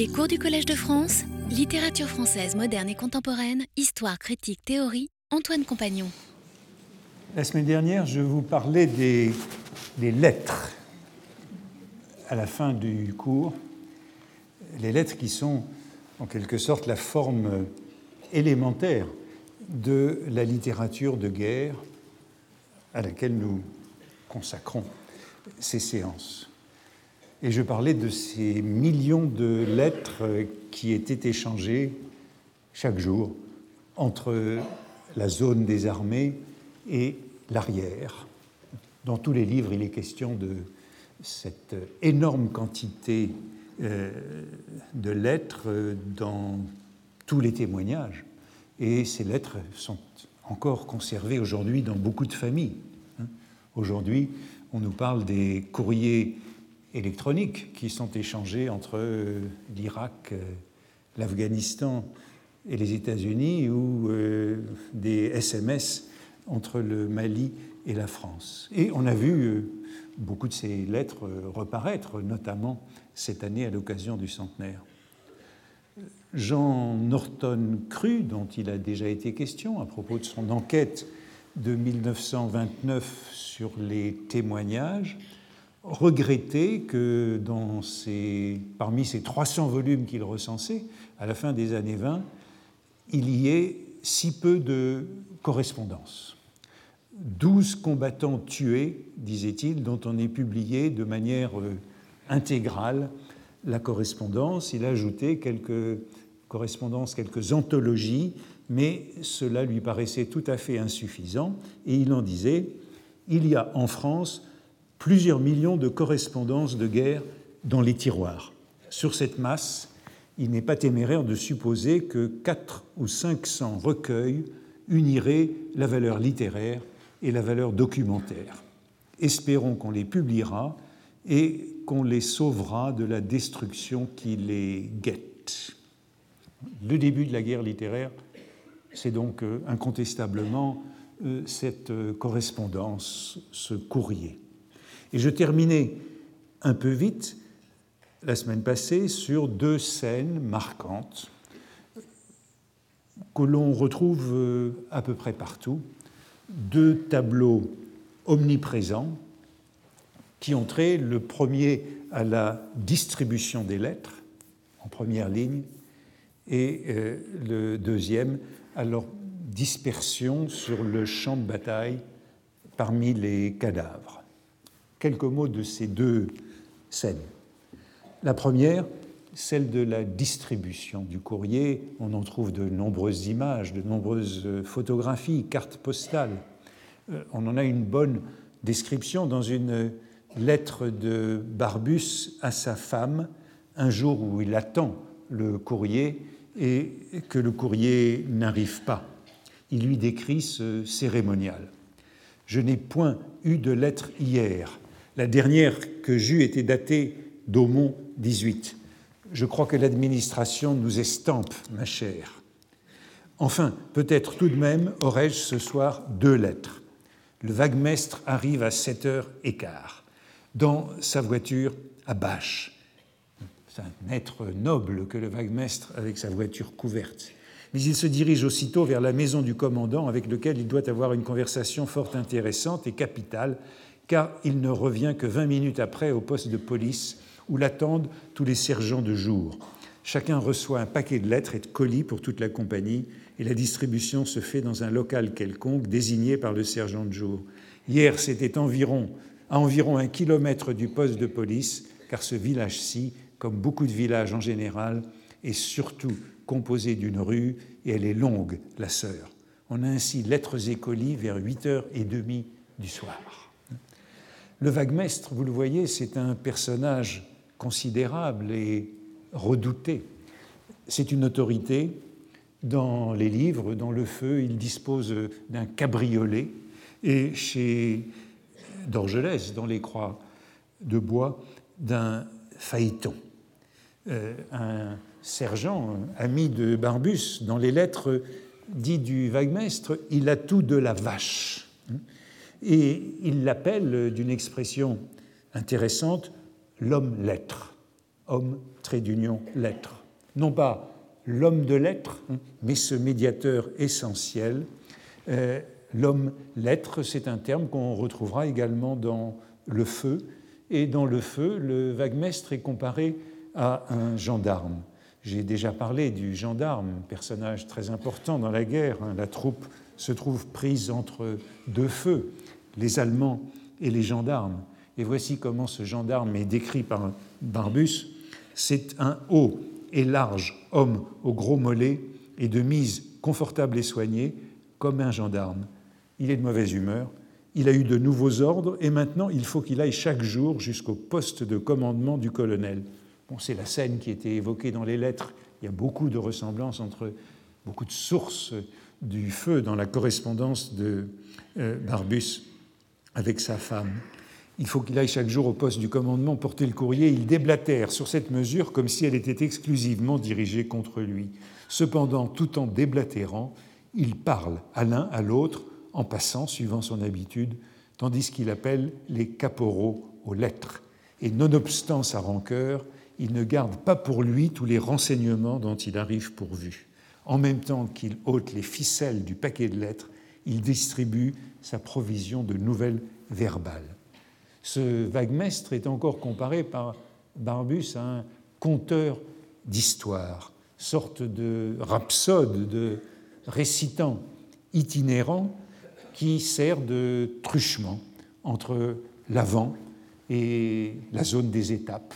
Les cours du Collège de France, littérature française moderne et contemporaine, histoire, critique, théorie, Antoine Compagnon. La semaine dernière, je vous parlais des, lettres à la fin du cours, les lettres qui sont en quelque sorte la forme élémentaire de la littérature de guerre à laquelle nous consacrons ces séances. Et je parlais de ces millions de lettres qui étaient échangées chaque jour entre la zone des armées et l'arrière. Dans tous les livres, il est question de cette énorme quantité euh, de lettres dans tous les témoignages. Et ces lettres sont encore conservées aujourd'hui dans beaucoup de familles. Hein. Aujourd'hui, on nous parle des courriers électroniques qui sont échangés entre euh, l'Irak, euh, l'Afghanistan et les États-Unis ou euh, des SMS entre le Mali et la France. Et on a vu beaucoup de ces lettres reparaître, notamment cette année à l'occasion du centenaire. Jean Norton Cru, dont il a déjà été question à propos de son enquête de 1929 sur les témoignages, regrettait que dans parmi ces 300 volumes qu'il recensait, à la fin des années 20, il y ait si peu de correspondances. 12 combattants tués, disait-il, dont on ait publié de manière euh, intégrale la correspondance. Il a ajouté quelques correspondances, quelques anthologies, mais cela lui paraissait tout à fait insuffisant, et il en disait, il y a en France plusieurs millions de correspondances de guerre dans les tiroirs. Sur cette masse, il n'est pas téméraire de supposer que 4 ou 500 recueils uniraient la valeur littéraire et la valeur documentaire. Espérons qu'on les publiera et qu'on les sauvera de la destruction qui les guette. Le début de la guerre littéraire, c'est donc euh, incontestablement euh, cette euh, correspondance, ce courrier. Et je terminais un peu vite la semaine passée sur deux scènes marquantes que l'on retrouve euh, à peu près partout, deux tableaux omniprésents qui ont trait le premier à la distribution des lettres en première ligne et euh, le deuxième à leur dispersion sur le champ de bataille parmi les cadavres quelques mots de ces deux scènes. La première, celle de la distribution du courrier. On en trouve de nombreuses images, de nombreuses photographies, cartes postales. Euh, on en a une bonne description dans une lettre de Barbus à sa femme, un jour où il attend le courrier et que le courrier n'arrive pas. Il lui décrit ce cérémonial. Je n'ai point eu de lettre hier. La dernière que j'eus était datée d'Aumont 18. Je crois que l'administration nous estampe, ma chère. Enfin, peut-être tout de même aurais-je ce soir deux lettres. Le vaguemestre arrive à 7 heures et quart, dans sa voiture à bâche. C'est un être noble que le vaguemestre avec sa voiture couverte. Mais il se dirige aussitôt vers la maison du commandant avec lequel il doit avoir une conversation fort intéressante et capitale car il ne revient que 20 minutes après au poste de police où l'attendent tous les sergents de jour. Chacun reçoit un paquet de lettres et de colis pour toute la compagnie et la distribution se fait dans un local quelconque désigné par le sergent de jour. Hier, c'était environ, à environ un kilomètre du poste de police, car ce village-ci, comme beaucoup de villages en général, est surtout composé d'une rue et elle est longue, la sœur. On a ainsi lettres et colis vers 8h30 du soir. Le vaguemestre, vous le voyez, c'est un personnage considérable et redouté. C'est une autorité. Dans les livres, dans le feu, il dispose d'un cabriolet. Et chez Dorgelès, dans les croix de bois, d'un phaéton. Euh, un sergent, ami de Barbus, dans les lettres dit du vaguemestre, il a tout de la vache et il l'appelle d'une expression intéressante l'homme-lettre. homme, trait d'union, lettre. Non pas l'homme de lettres, mais ce médiateur essentiel. Euh, l'homme lettre, c'est un terme qu'on retrouvera également dans le feu. Et dans le feu, le vaguemestre est comparé à un gendarme. J'ai déjà parlé du gendarme, personnage très important dans la guerre. Hein. La troupe se trouve prise entre deux feux, les Allemands et les gendarmes. Et voici comment ce gendarme est décrit par Barbus. C'est un haut et large homme au gros mollet et de mise confortable et soignée, comme un gendarme. Il est de mauvaise humeur, il a eu de nouveaux ordres et maintenant il faut qu'il aille chaque jour jusqu'au poste de commandement du colonel. Bon, c'est la scène qui était évoquée dans les lettres. Il y a beaucoup de ressemblances entre beaucoup de sources du feu dans la correspondance de euh, Barbus avec sa femme. Il faut qu'il aille chaque jour au poste du commandement porter le courrier. Il déblatère sur cette mesure comme si elle était exclusivement dirigée contre lui. Cependant, tout en déblatérant, il parle à l'un, à l'autre, en passant, suivant son habitude, tandis qu'il appelle les caporaux aux lettres. Et nonobstant sa rancœur, il ne garde pas pour lui tous les renseignements dont il arrive pourvu. En même temps qu'il ôte les ficelles du paquet de lettres, il distribue sa provision de nouvelles verbales. Ce vaguemestre est encore comparé par Barbus à un conteur d'histoire, sorte de rhapsode, de récitant itinérant qui sert de truchement entre l'avant et la zone des étapes,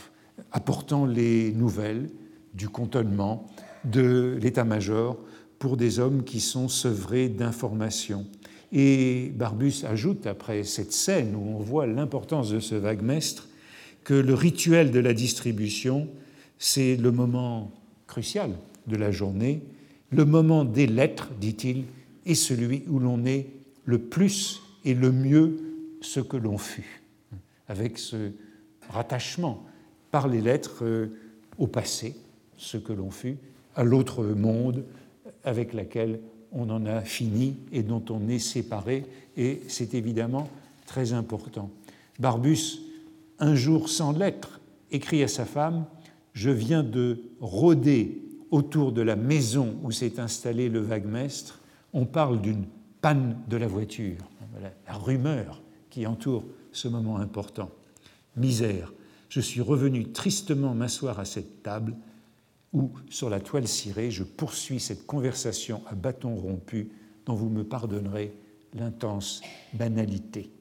apportant les nouvelles du cantonnement, de l'état-major pour des hommes qui sont sevrés d'informations. Et Barbus ajoute, après cette scène où on voit l'importance de ce vaguemestre, que le rituel de la distribution, c'est le moment crucial de la journée, le moment des lettres, dit-il, est celui où l'on est le plus et le mieux ce que l'on fut, avec ce rattachement par les lettres euh, au passé, ce que l'on fut, à l'autre monde avec laquelle on en a fini et dont on est séparé, et c'est évidemment très important. Barbus, un jour sans lettre, écrit à sa femme Je viens de rôder autour de la maison où s'est installé le vaguemestre. On parle d'une panne de la voiture. la rumeur qui entoure ce moment important. Misère, je suis revenu tristement m'asseoir à cette table où, sur la toile cirée, je poursuis cette conversation à bâton rompu dont vous me pardonnerez l'intense banalité.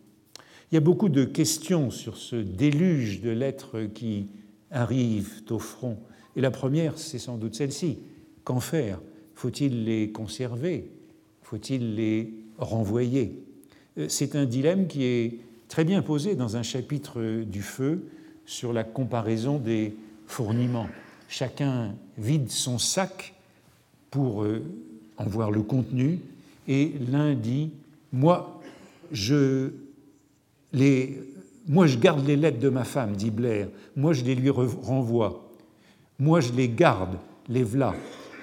Il y a beaucoup de questions sur ce déluge de lettres qui arrivent au front. Et la première, c'est sans doute celle-ci. Qu'en faire? Faut-il les conserver? Faut-il les renvoyer? Euh, C'est un dilemme qui est très bien posé dans un chapitre du feu sur la comparaison des fourniments chacun vide son sac pour euh, en voir le contenu, et l'un dit Moi, je, les, moi, je garde les lettres de ma femme, dit Blair, moi, je les lui renvoie. Moi, je les garde, les v'là.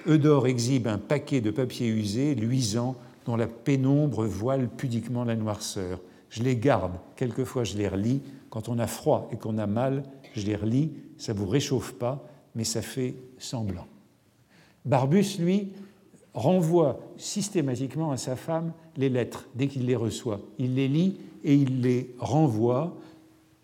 Eudore exhibe un paquet de papier usé, luisant, dont la pénombre voile pudiquement la noirceur. Je les garde, quelquefois je les relis. Quand on a froid et qu'on a mal, je les relis, ça ne vous réchauffe pas, mais ça fait semblant. Barbus, lui, renvoie systématiquement à sa femme les lettres dès qu'il les reçoit. Il les lit et il les renvoie,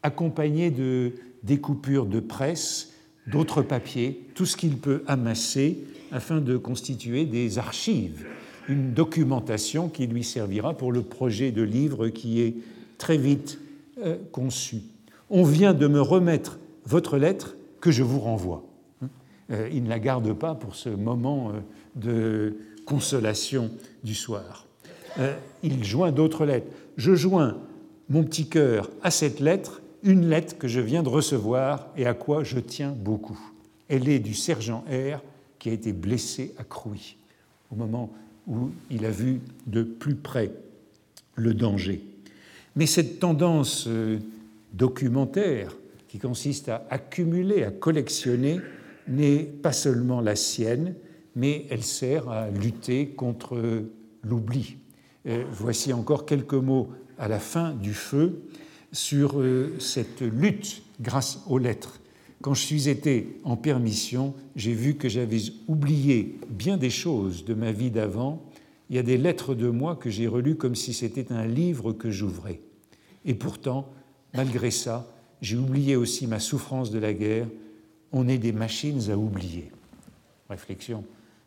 accompagnés de découpures de presse, d'autres papiers, tout ce qu'il peut amasser afin de constituer des archives, une documentation qui lui servira pour le projet de livre qui est très vite euh, conçu. On vient de me remettre votre lettre que je vous renvoie. Euh, il ne la garde pas pour ce moment euh, de consolation du soir. Euh, il joint d'autres lettres. Je joins mon petit cœur à cette lettre, une lettre que je viens de recevoir et à quoi je tiens beaucoup. Elle est du sergent R qui a été blessé à Crouy, au moment où il a vu de plus près le danger. Mais cette tendance documentaire qui consiste à accumuler, à collectionner, n'est pas seulement la sienne, mais elle sert à lutter contre l'oubli. Euh, voici encore quelques mots à la fin du feu sur euh, cette lutte grâce aux lettres. Quand je suis été en permission, j'ai vu que j'avais oublié bien des choses de ma vie d'avant. Il y a des lettres de moi que j'ai relues comme si c'était un livre que j'ouvrais. Et pourtant, malgré ça, j'ai oublié aussi ma souffrance de la guerre. On est des machines à oublier. Réflexion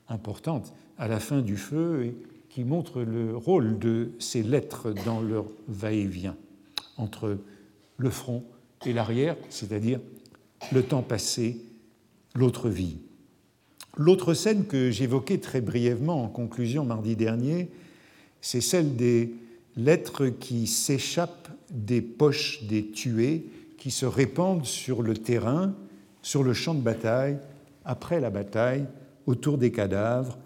importante à la fin du feu et qui montre le rôle de ces lettres dans leur va-et-vient entre le front et l'arrière, c'est-à-dire le temps passé, l'autre vie. L'autre scène que j'évoquais très brièvement en conclusion mardi dernier, c'est celle des lettres qui s'échappent des poches des tués, qui se répandent sur le terrain, sur le champ de bataille, après la bataille, autour des cadavres,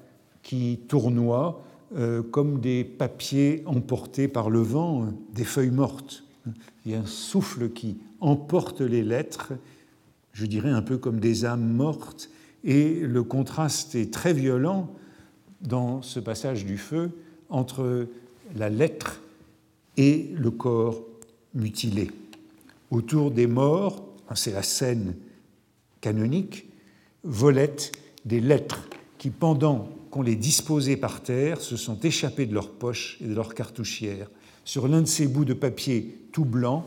qui tournoient euh, comme des papiers emportés par le vent, des feuilles mortes. Il y a un souffle qui emporte les lettres je dirais un peu comme des âmes mortes, et le contraste est très violent dans ce passage du feu entre la lettre et le corps mutilé. Autour des morts, c'est la scène canonique, volettent des lettres qui, pendant qu'on les disposait par terre, se sont échappées de leurs poches et de leurs cartouchières. Sur l'un de ces bouts de papier tout blanc,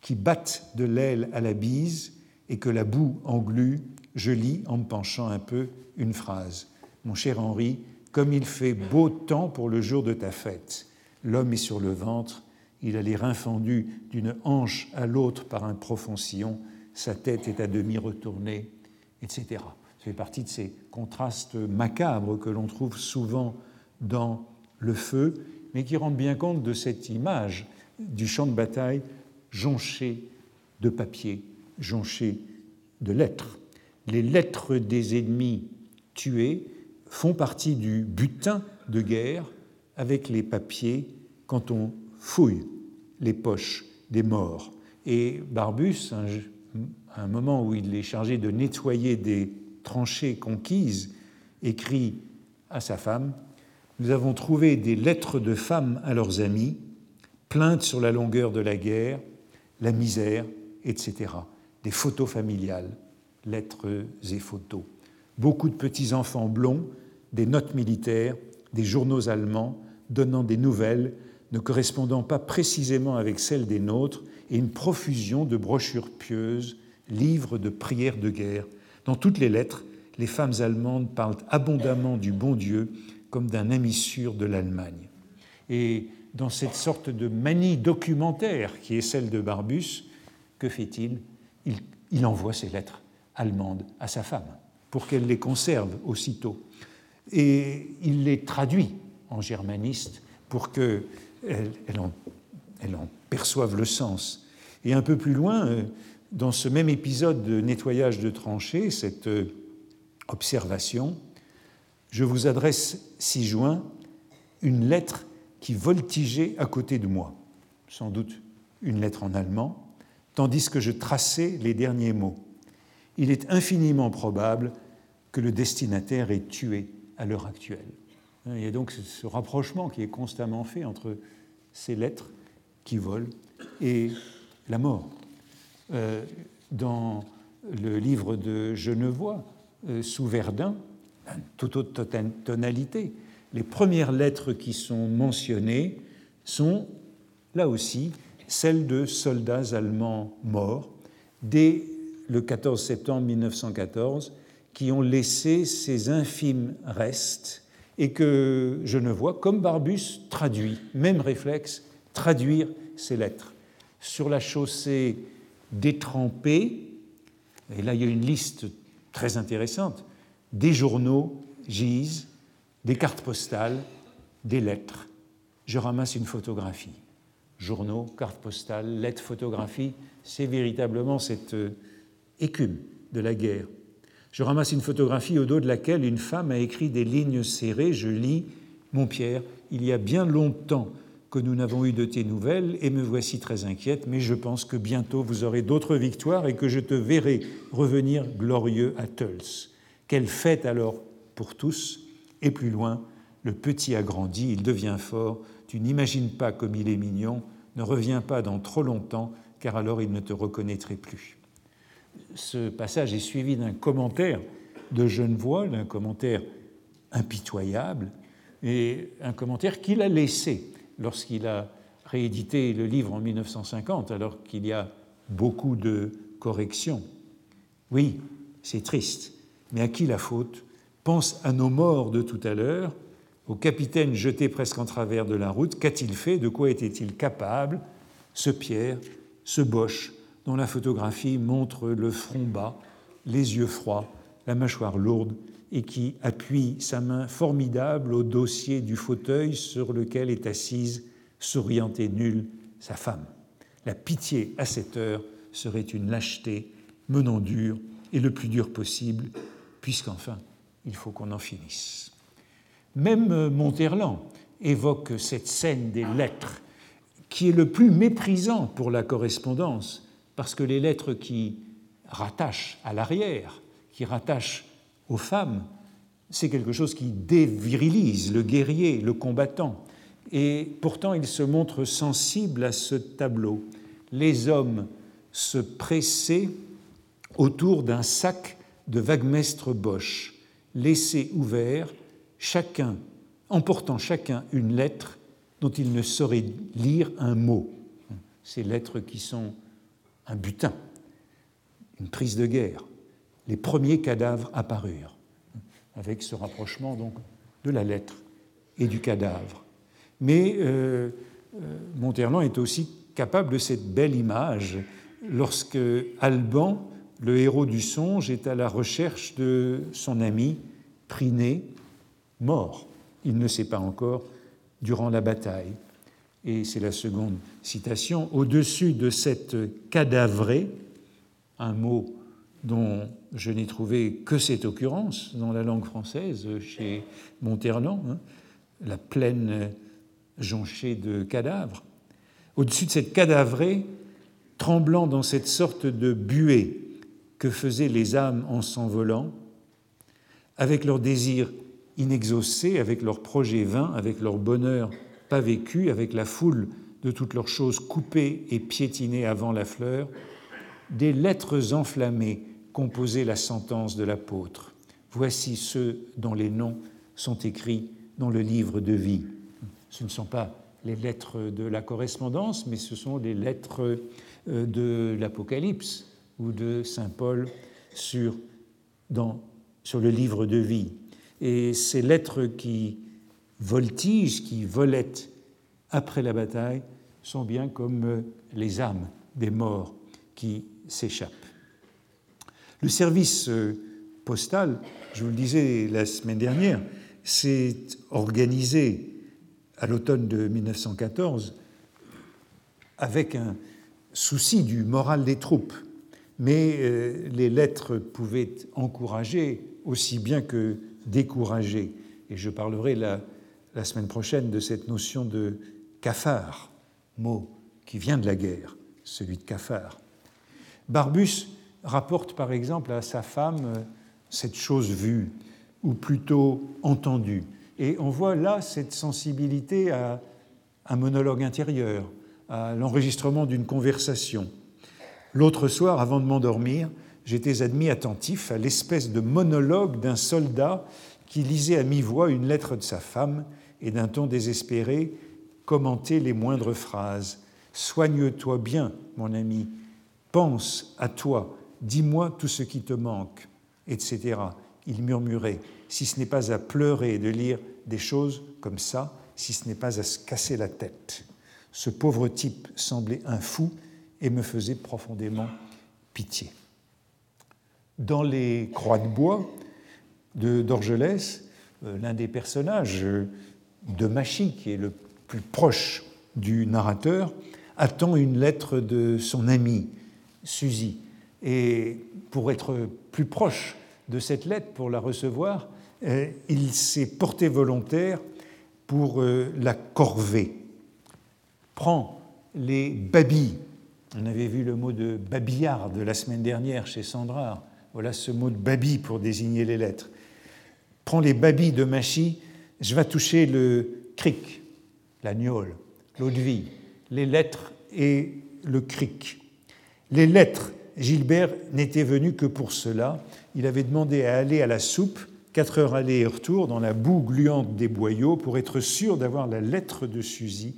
qui battent de l'aile à la bise, et que la boue englue, je lis en me penchant un peu une phrase. Mon cher Henri, comme il fait beau temps pour le jour de ta fête. L'homme est sur le ventre, il a les reins fendus d'une hanche à l'autre par un profond sillon, sa tête est à demi retournée, etc. Ça fait partie de ces contrastes macabres que l'on trouve souvent dans le feu, mais qui rendent bien compte de cette image du champ de bataille jonché de papier jonché de lettres. Les lettres des ennemis tués font partie du butin de guerre avec les papiers quand on fouille les poches des morts. Et Barbus, à un moment où il est chargé de nettoyer des tranchées conquises, écrit à sa femme Nous avons trouvé des lettres de femmes à leurs amis, plaintes sur la longueur de la guerre, la misère, etc des photos familiales, lettres et photos. Beaucoup de petits-enfants blonds, des notes militaires, des journaux allemands donnant des nouvelles ne correspondant pas précisément avec celles des nôtres, et une profusion de brochures pieuses, livres de prières de guerre. Dans toutes les lettres, les femmes allemandes parlent abondamment du bon Dieu comme d'un ami sûr de l'Allemagne. Et dans cette sorte de manie documentaire qui est celle de Barbus, que fait-il? Il, envoie ses lettres allemandes à sa femme pour qu'elle les conserve aussitôt. Et il les traduit en germaniste pour qu'elle elle en, elle en perçoive le sens. Et un peu plus loin, euh, dans ce même épisode de nettoyage de tranchées, cette euh, observation, je vous adresse 6 juin une lettre qui voltigeait à côté de moi, sans doute une lettre en allemand, tandis que je traçais les derniers mots. Il est infiniment probable que le destinataire est tué à l'heure actuelle. Il y a donc ce rapprochement qui est constamment fait entre ces lettres qui volent et la mort. Euh, dans le livre de Genevois, euh, sous Verdun, toute autre tonalité, les premières lettres qui sont mentionnées sont, là aussi, celle de soldats allemands morts dès le 14 septembre 1914 qui ont laissé ces infimes restes et que je ne vois, comme Barbus traduit, même réflexe, traduire ces lettres. Sur la chaussée détrempée, et là il y a une liste très intéressante, des journaux gisent, des cartes postales, des lettres. Je ramasse une photographie journaux, cartes postales, lettres, photographies, c'est véritablement cette euh, écume de la guerre. Je ramasse une photographie au dos de laquelle une femme a écrit des lignes serrées. Je lis Mon Pierre, il y a bien longtemps que nous n'avons eu de tes nouvelles et me voici très inquiète, mais je pense que bientôt vous aurez d'autres victoires et que je te verrai revenir glorieux à Tuls. Quelle fête alors pour tous Et plus loin, le petit a grandi, il devient fort, tu n'imagines pas comme il est mignon, ne reviens pas dans trop longtemps, car alors il ne te reconnaîtrait plus. ce passage est suivi d'un commentaire de Genevois, d'un commentaire impitoyable, et un commentaire qu'il a laissé lorsqu'il a réédité le livre en 1950, alors qu'il y a beaucoup de corrections. Oui, c'est triste, mais à qui la faute? Pense à nos morts de tout à l'heure, au capitaine jeté presque en travers de la route. Qu'a-t-il fait? De quoi était-il capable? Ce Pierre, ce Boche, dont la photographie montre le front bas, les yeux froids, la mâchoire lourde, et qui appuie sa main formidable au dossier du fauteuil sur lequel est assise, souriante et nulle, sa femme. La pitié à cette heure serait une lâcheté, menant dur et le plus dur possible, puisqu'enfin, il faut qu'on en finisse. Même Monterland évoque cette scène des lettres, qui est le plus méprisant pour la correspondance, parce que les lettres qui rattachent à l'arrière, qui rattachent aux femmes, c'est quelque chose qui dévirilise le guerrier, le combattant. Et pourtant, il se montre sensible à ce tableau. Les hommes se pressaient autour d'un sac de Wagmestre Bosch, laissé ouvert, chacun, emportant chacun une lettre dont il ne saurait lire un mot. Ces lettres qui sont un butin, une prise de guerre. Les premiers cadavres apparurent, avec ce rapprochement donc de la lettre et du cadavre. Mais euh, euh, est aussi capable de cette belle image lorsque Alban, le héros du songe, est à la recherche de son ami Priné, mort. Il ne sait pas encore durant la bataille. Et c'est la seconde citation. Au-dessus de cette cadavrée, un mot dont je n'ai trouvé que cette occurrence dans la langue française chez Monterland, hein, la plaine jonchée de cadavres. Au-dessus de cette cadavrée, tremblant dans cette sorte de buée que faisaient les âmes en s'envolant, avec leurs désirs inexaucés, avec leurs projets vains, avec leur bonheur pas vécu, avec la foule de toutes leurs choses coupées et piétinées avant la fleur, des lettres enflammées composaient la sentence de l'apôtre. Voici ceux dont les noms sont écrits dans le livre de vie. Ce ne sont pas les lettres de la correspondance, mais ce sont les lettres euh, de l'Apocalypse ou de Saint Paul sur, dans, sur le livre de vie. Et ces lettres qui voltigent, qui volettent après la bataille, sont bien comme euh, les âmes des morts qui s'échappent. Le service euh, postal, je vous le disais la semaine dernière, s'est organisé à l'automne de 1914 avec un souci du moral des troupes. Mais euh, les lettres pouvaient encourager aussi bien que décourager. Et je parlerai la, la semaine prochaine de cette notion de cafard, mot qui vient de la guerre, celui de cafard. Barbus rapporte par exemple à sa femme euh, cette chose vue, ou plutôt entendue. Et on voit là cette sensibilité à un monologue intérieur, à l'enregistrement d'une conversation. L'autre soir, avant de m'endormir, j'étais admis attentif à l'espèce de monologue d'un soldat qui lisait à mi-voix une lettre de sa femme et d'un ton désespéré commentait les moindres phrases. Soigne-toi bien, mon ami, pense à toi, dis-moi tout ce qui te manque, etc. Il murmurait, si ce n'est pas à pleurer de lire des choses comme ça, si ce n'est pas à se casser la tête. Ce pauvre type semblait un fou et me faisait profondément pitié. Dans les Croix de bois d'Orgelès, euh, l'un des personnages de Machy, qui est le plus proche du narrateur, attend une lettre de son amie, Suzy. Et pour être plus proche de cette lettre, pour la recevoir, euh, il s'est porté volontaire pour euh, la corvée. Prends les babilles. On avait vu le mot de babillarde la semaine dernière chez Sandra. Voilà ce mot de babi pour désigner les lettres. Prends les babilles de Machy, je vais toucher le cric, la l'eau de vie, les lettres et le cric. Les lettres Gilbert n'était venu que pour cela. Il avait demandé à aller à la soupe, quatre heures aller et retour, dans la boue gluante des boyaux, pour être sûr d'avoir la lettre de Suzy,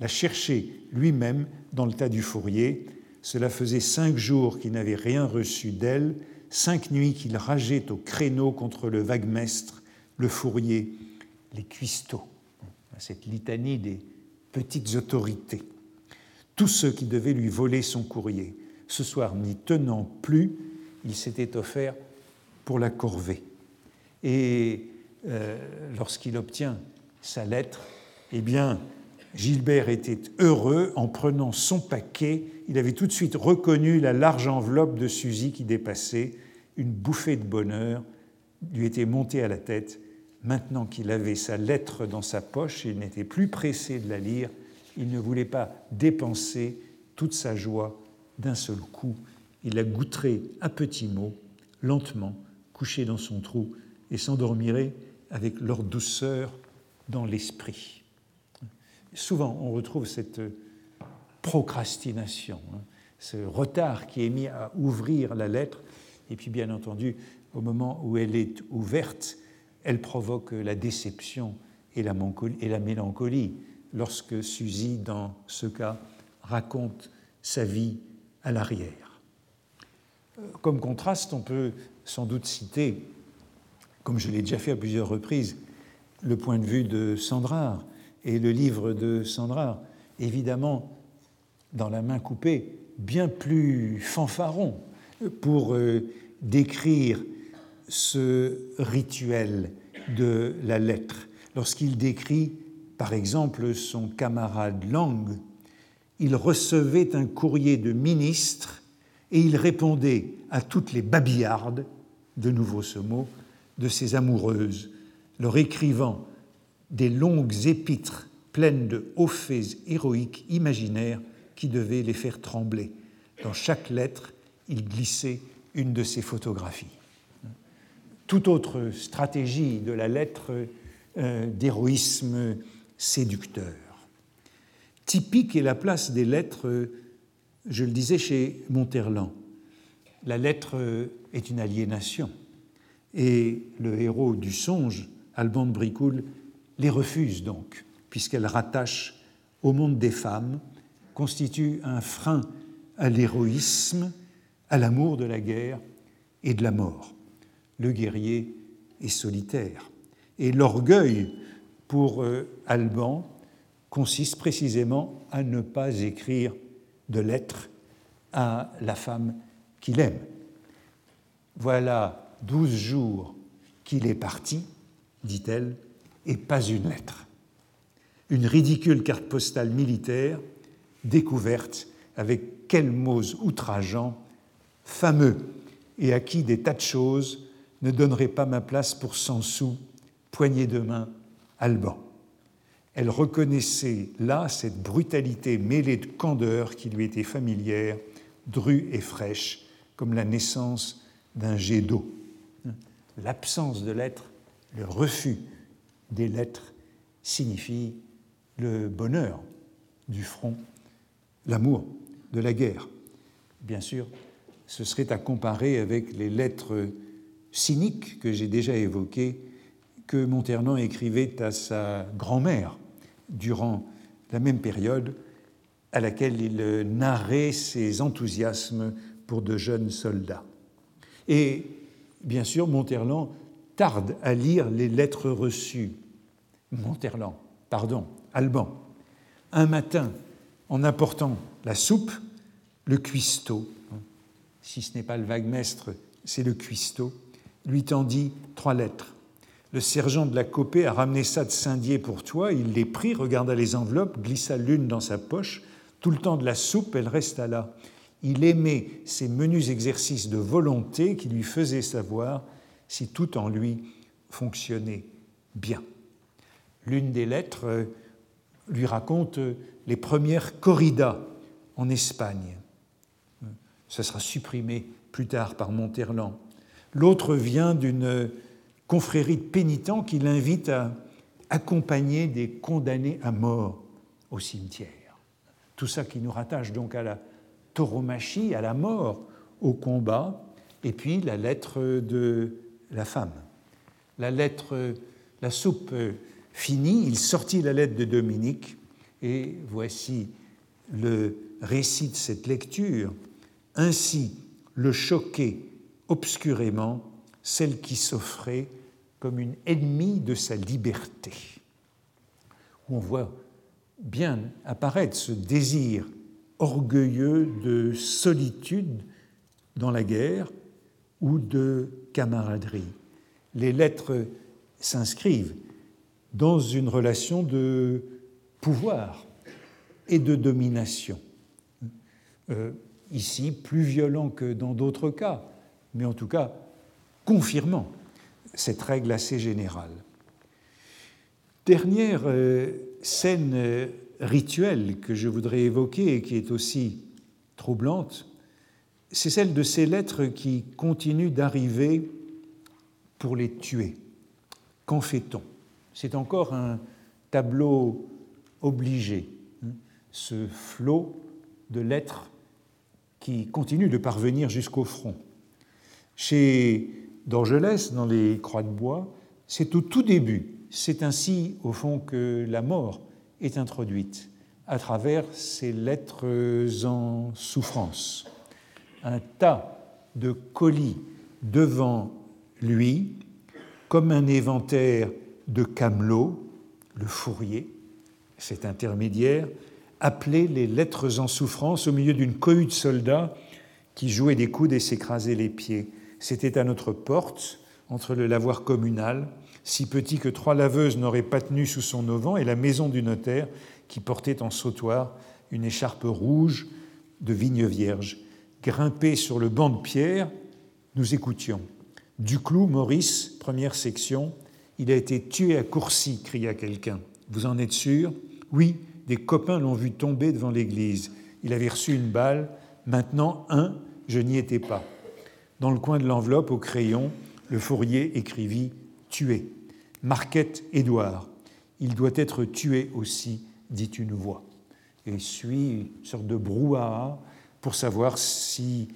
la chercher lui-même dans le tas du fourrier. Cela faisait cinq jours qu'il n'avait rien reçu d'elle, cinq nuits qu'il rageait au créneau contre le vaguemestre, le fourrier, les cuistots. Cette litanie des petites autorités. Tous ceux qui devaient lui voler son courrier. Ce soir, n'y tenant plus, il s'était offert pour la corvée. Et euh, lorsqu'il obtient sa lettre, eh bien, Gilbert était heureux en prenant son paquet. Il avait tout de suite reconnu la large enveloppe de Suzy qui dépassait. Une bouffée de bonheur lui était montée à la tête. Maintenant qu'il avait sa lettre dans sa poche, il n'était plus pressé de la lire. Il ne voulait pas dépenser toute sa joie d'un seul coup. Il la goûterait à petits mots, lentement, couché dans son trou, et s'endormirait avec leur douceur dans l'esprit. Souvent, on retrouve cette procrastination, hein, ce retard qui est mis à ouvrir la lettre, et puis bien entendu, au moment où elle est ouverte, elle provoque la déception et la, mélancolie lorsque Suzy, dans ce cas, raconte sa vie à l'arrière. Comme contraste, on peut sans doute citer, comme je l'ai déjà fait à plusieurs reprises, le point de vue de Sandrard et le livre de Sandrard, évidemment, dans la main coupée, bien plus fanfaron pour euh, décrire ce rituel de la lettre. Lorsqu'il décrit, par exemple, son camarade Lang, il recevait un courrier de ministre et il répondait à toutes les babillardes, de nouveau ce mot, de ses amoureuses, leur écrivant des longues épîtres pleines de hauts faits héroïques imaginaires qui devaient les faire trembler. Dans chaque lettre, il glissait une de ses photographies. Toute autre stratégie de la lettre euh, d'héroïsme séducteur. Typique est la place des lettres, je le disais chez Monterland. La lettre est une aliénation et le héros du songe, Alban de Bricoul, les refuse donc, puisqu'elle rattache au monde des femmes, constitue un frein à l'héroïsme, à l'amour de la guerre et de la mort. Le guerrier est solitaire. Et l'orgueil pour euh, Alban consiste précisément à ne pas écrire de lettres à la femme qu'il aime. Voilà douze jours qu'il est parti, dit-elle, et pas une lettre. Une ridicule carte postale militaire découverte avec quels mots outrageants, fameux, et à qui des tas de choses ne donneraient pas ma place pour cent sous, poignée de main, Alban. Elle reconnaissait là cette brutalité mêlée de candeur qui lui était familière, drue et fraîche, comme la naissance d'un jet d'eau. L'absence de lettres, le refus des lettres signifie le bonheur du front, l'amour de la guerre. Bien sûr, ce serait à comparer avec les lettres cyniques que j'ai déjà évoquées que Monternon écrivait à sa grand-mère durant la même période à laquelle il narrait ses enthousiasmes pour de jeunes soldats. Et bien sûr, Monterland tarde à lire les lettres reçues. Monterland, pardon, Alban. Un matin, en apportant la soupe, le cuistot, si ce n'est pas le vaguemestre, c'est le cuistot, lui tendit trois lettres. Le sergent de la copée a ramené ça de Saint-Dié pour toi, il les prit, regarda les enveloppes, glissa l'une dans sa poche. Tout le temps de la soupe, elle resta là. Il aimait ces menus exercices de volonté qui lui faisaient savoir si tout en lui fonctionnait bien. L'une des lettres euh, lui raconte euh, les premières corridas en Espagne. Ça sera supprimé plus tard par Monterland. L'autre vient d'une confrérie de pénitents qui l'invite à accompagner des condamnés à mort au cimetière. Tout ça qui nous rattache donc à la tauromachie, à la mort, au combat, et puis la lettre de la femme. La lettre, la soupe finie, il sortit la lettre de Dominique, et voici le récit de cette lecture. Ainsi le choquait obscurément celle qui s'offrait comme une ennemie de sa liberté. On voit bien apparaître ce désir orgueilleux de solitude dans la guerre ou de camaraderie. Les lettres s'inscrivent dans une relation de pouvoir et de domination. Euh, ici, plus violent que dans d'autres cas, mais en tout cas confirmant cette règle assez générale. Dernière euh, scène euh, rituelle que je voudrais évoquer et qui est aussi troublante, c'est celle de ces lettres qui continuent d'arriver pour les tuer. Qu'en fait-on? C'est encore un tableau obligé, hein, ce flot de lettres qui continue de parvenir jusqu'au front. Dorgelès, dans les Croix de bois, c'est au tout début, c'est ainsi au fond que la mort est introduite, à travers ces lettres en souffrance. Un tas de colis devant lui, comme un éventaire de camelots, le fourrier, cet intermédiaire, appelait les lettres en souffrance au milieu d'une cohue de soldats qui jouaient des coudes et s'écrasaient les pieds. C'était à notre porte, entre le lavoir communal, si petit que trois laveuses n'auraient pas tenu sous son auvent, et la maison du notaire, qui portait en sautoir une écharpe rouge de vigne vierge. Grimpé sur le banc de pierre, nous écoutions. Duclou, Maurice, première section, il a été tué à Courcy, cria quelqu'un. Vous en êtes sûr? Oui, des copains l'ont vu tomber devant l'église. Il avait reçu une balle. Maintenant, un, je n'y étais pas. Dans le coin de l'enveloppe, au crayon, le fourrier écrivit Tué. Marquette Édouard. Il doit être tué aussi, dit une voix. Et suit une sorte de brouhaha pour savoir si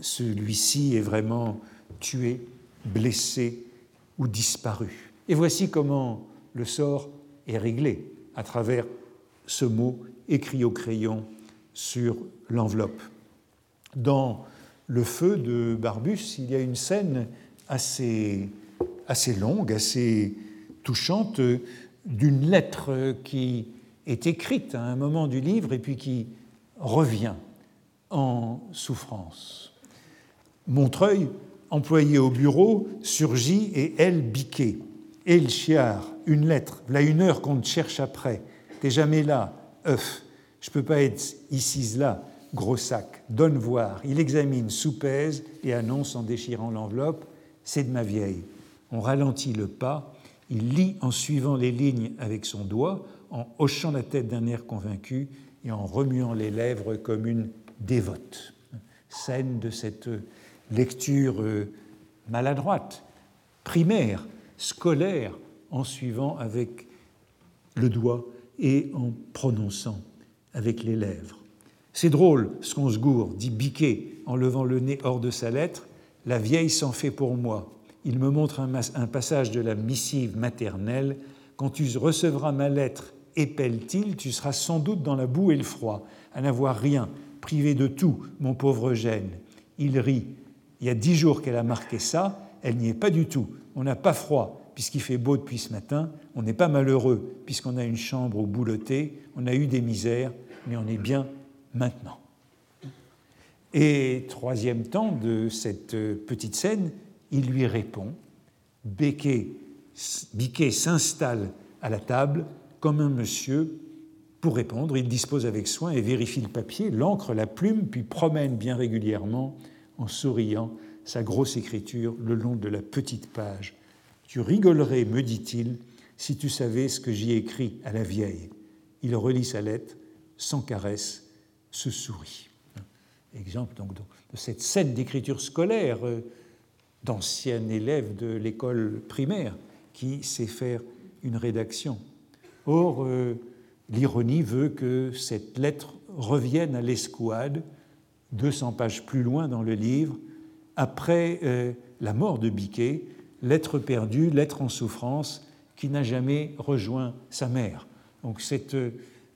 celui-ci est vraiment tué, blessé ou disparu. Et voici comment le sort est réglé à travers ce mot écrit au crayon sur l'enveloppe. Dans Le feu de Barbus, il y a une scène assez, assez longue, assez touchante, d'une lettre qui est écrite à un moment du livre et puis qui revient en souffrance. Montreuil, employé au bureau, surgit et elle biquée. Elle chiard, une lettre, là une heure qu'on te cherche après. T'es jamais là, œuf. Je peux pas être ici là, gros sac. Donne voir. Il examine, soupèse et annonce en déchirant l'enveloppe C'est de ma vieille. On ralentit le pas. Il lit en suivant les lignes avec son doigt, en hochant la tête d'un air convaincu et en remuant les lèvres comme une dévote. Scène de cette lecture euh, maladroite, primaire, scolaire, en suivant avec le doigt et en prononçant avec les lèvres. C'est drôle ce qu'on se gourre, dit Biquet en levant le nez hors de sa lettre. La vieille s'en fait pour moi. Il me montre un, passage de la missive maternelle. Quand tu recevras ma lettre, épelle-t-il, tu seras sans doute dans la boue et le froid, à n'avoir rien, privé de tout, mon pauvre gène. Il rit. Il y a dix jours qu'elle a marqué ça, elle n'y est pas du tout. On n'a pas froid, puisqu'il fait beau depuis ce matin, on n'est pas malheureux, puisqu'on a une chambre au bouloté, on a eu des misères, mais on est bien maintenant. Et troisième temps de cette petite scène, il lui répond. Biquet s'installe à la table comme un monsieur pour répondre. Il dispose avec soin et vérifie le papier, l'encre, la plume, puis promène bien régulièrement, en souriant, sa grosse écriture le long de la petite page tu rigolerais, me dit-il, si tu savais ce que j'y écrit à la vieille. Il relit sa lettre, sans caresse, se sourit. Exemple donc de cette scène d'écriture scolaire euh, d'ancien élève de l'école primaire qui sait faire une rédaction. Or, euh, l'ironie veut que cette lettre revienne à l'escouade 200 pages plus loin dans le livre, après euh, la mort de Biquet, l'être perdu, l'être en souffrance, qui n'a jamais rejoint sa mère. Donc cette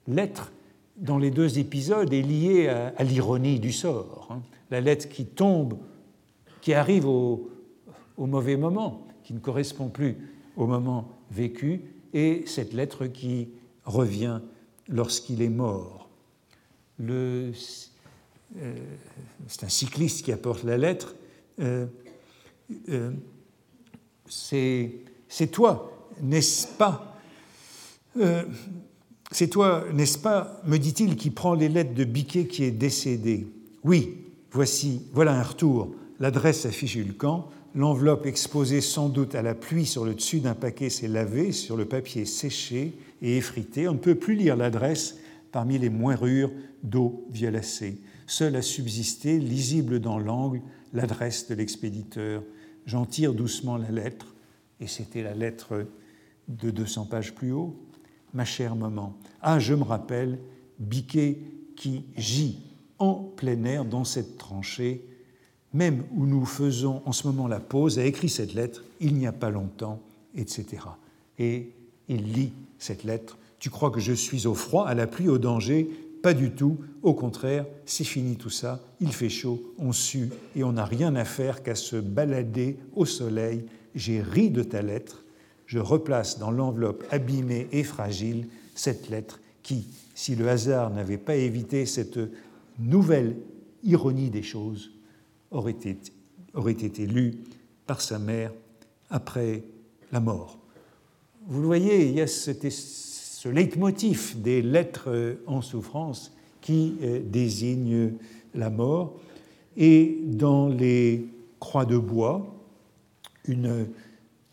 lettre, dans les deux épisodes, est liée à, l'ironie du sort. Hein. La lettre qui tombe, qui arrive au, au mauvais moment, qui ne correspond plus au moment vécu, et cette lettre qui revient lorsqu'il est mort. Euh, c'est un cycliste qui apporte la lettre. Euh, euh, c'est toi, n'est-ce pas? C'est toi, n'est-ce pas, me dit-il, qui prend les lettres de Biquet qui est décédé. Oui, voici, voilà un retour. L'adresse affichée le camp. L'enveloppe exposée sans doute à la pluie sur le dessus d'un paquet s'est lavée sur le papier séché et effrité. On ne peut plus lire l'adresse parmi les moirures d'eau violacée. Seule a subsisté, lisible dans l'angle, l'adresse de l'expéditeur. J'en tire doucement la lettre, et c'était la lettre de 200 pages plus haut. Ma chère maman, ah, je me rappelle, Biquet qui gît en plein air dans cette tranchée, même où nous faisons en ce moment la pause, a écrit cette lettre il n'y a pas longtemps, etc. Et il lit cette lettre. Tu crois que je suis au froid, à la pluie, au danger? Pas du tout. Au contraire, c'est fini tout ça. Il fait chaud, on sue et on n'a rien à faire qu'à se balader au soleil. J'ai ri de ta lettre. Je replace dans l'enveloppe abîmée et fragile cette lettre qui, si le hasard n'avait pas évité cette nouvelle ironie des choses, aurait été, lue par sa mère après la mort. Vous le voyez, il y a ce leitmotiv des lettres en souffrance qui euh, désigne la mort. Et dans les croix de bois, une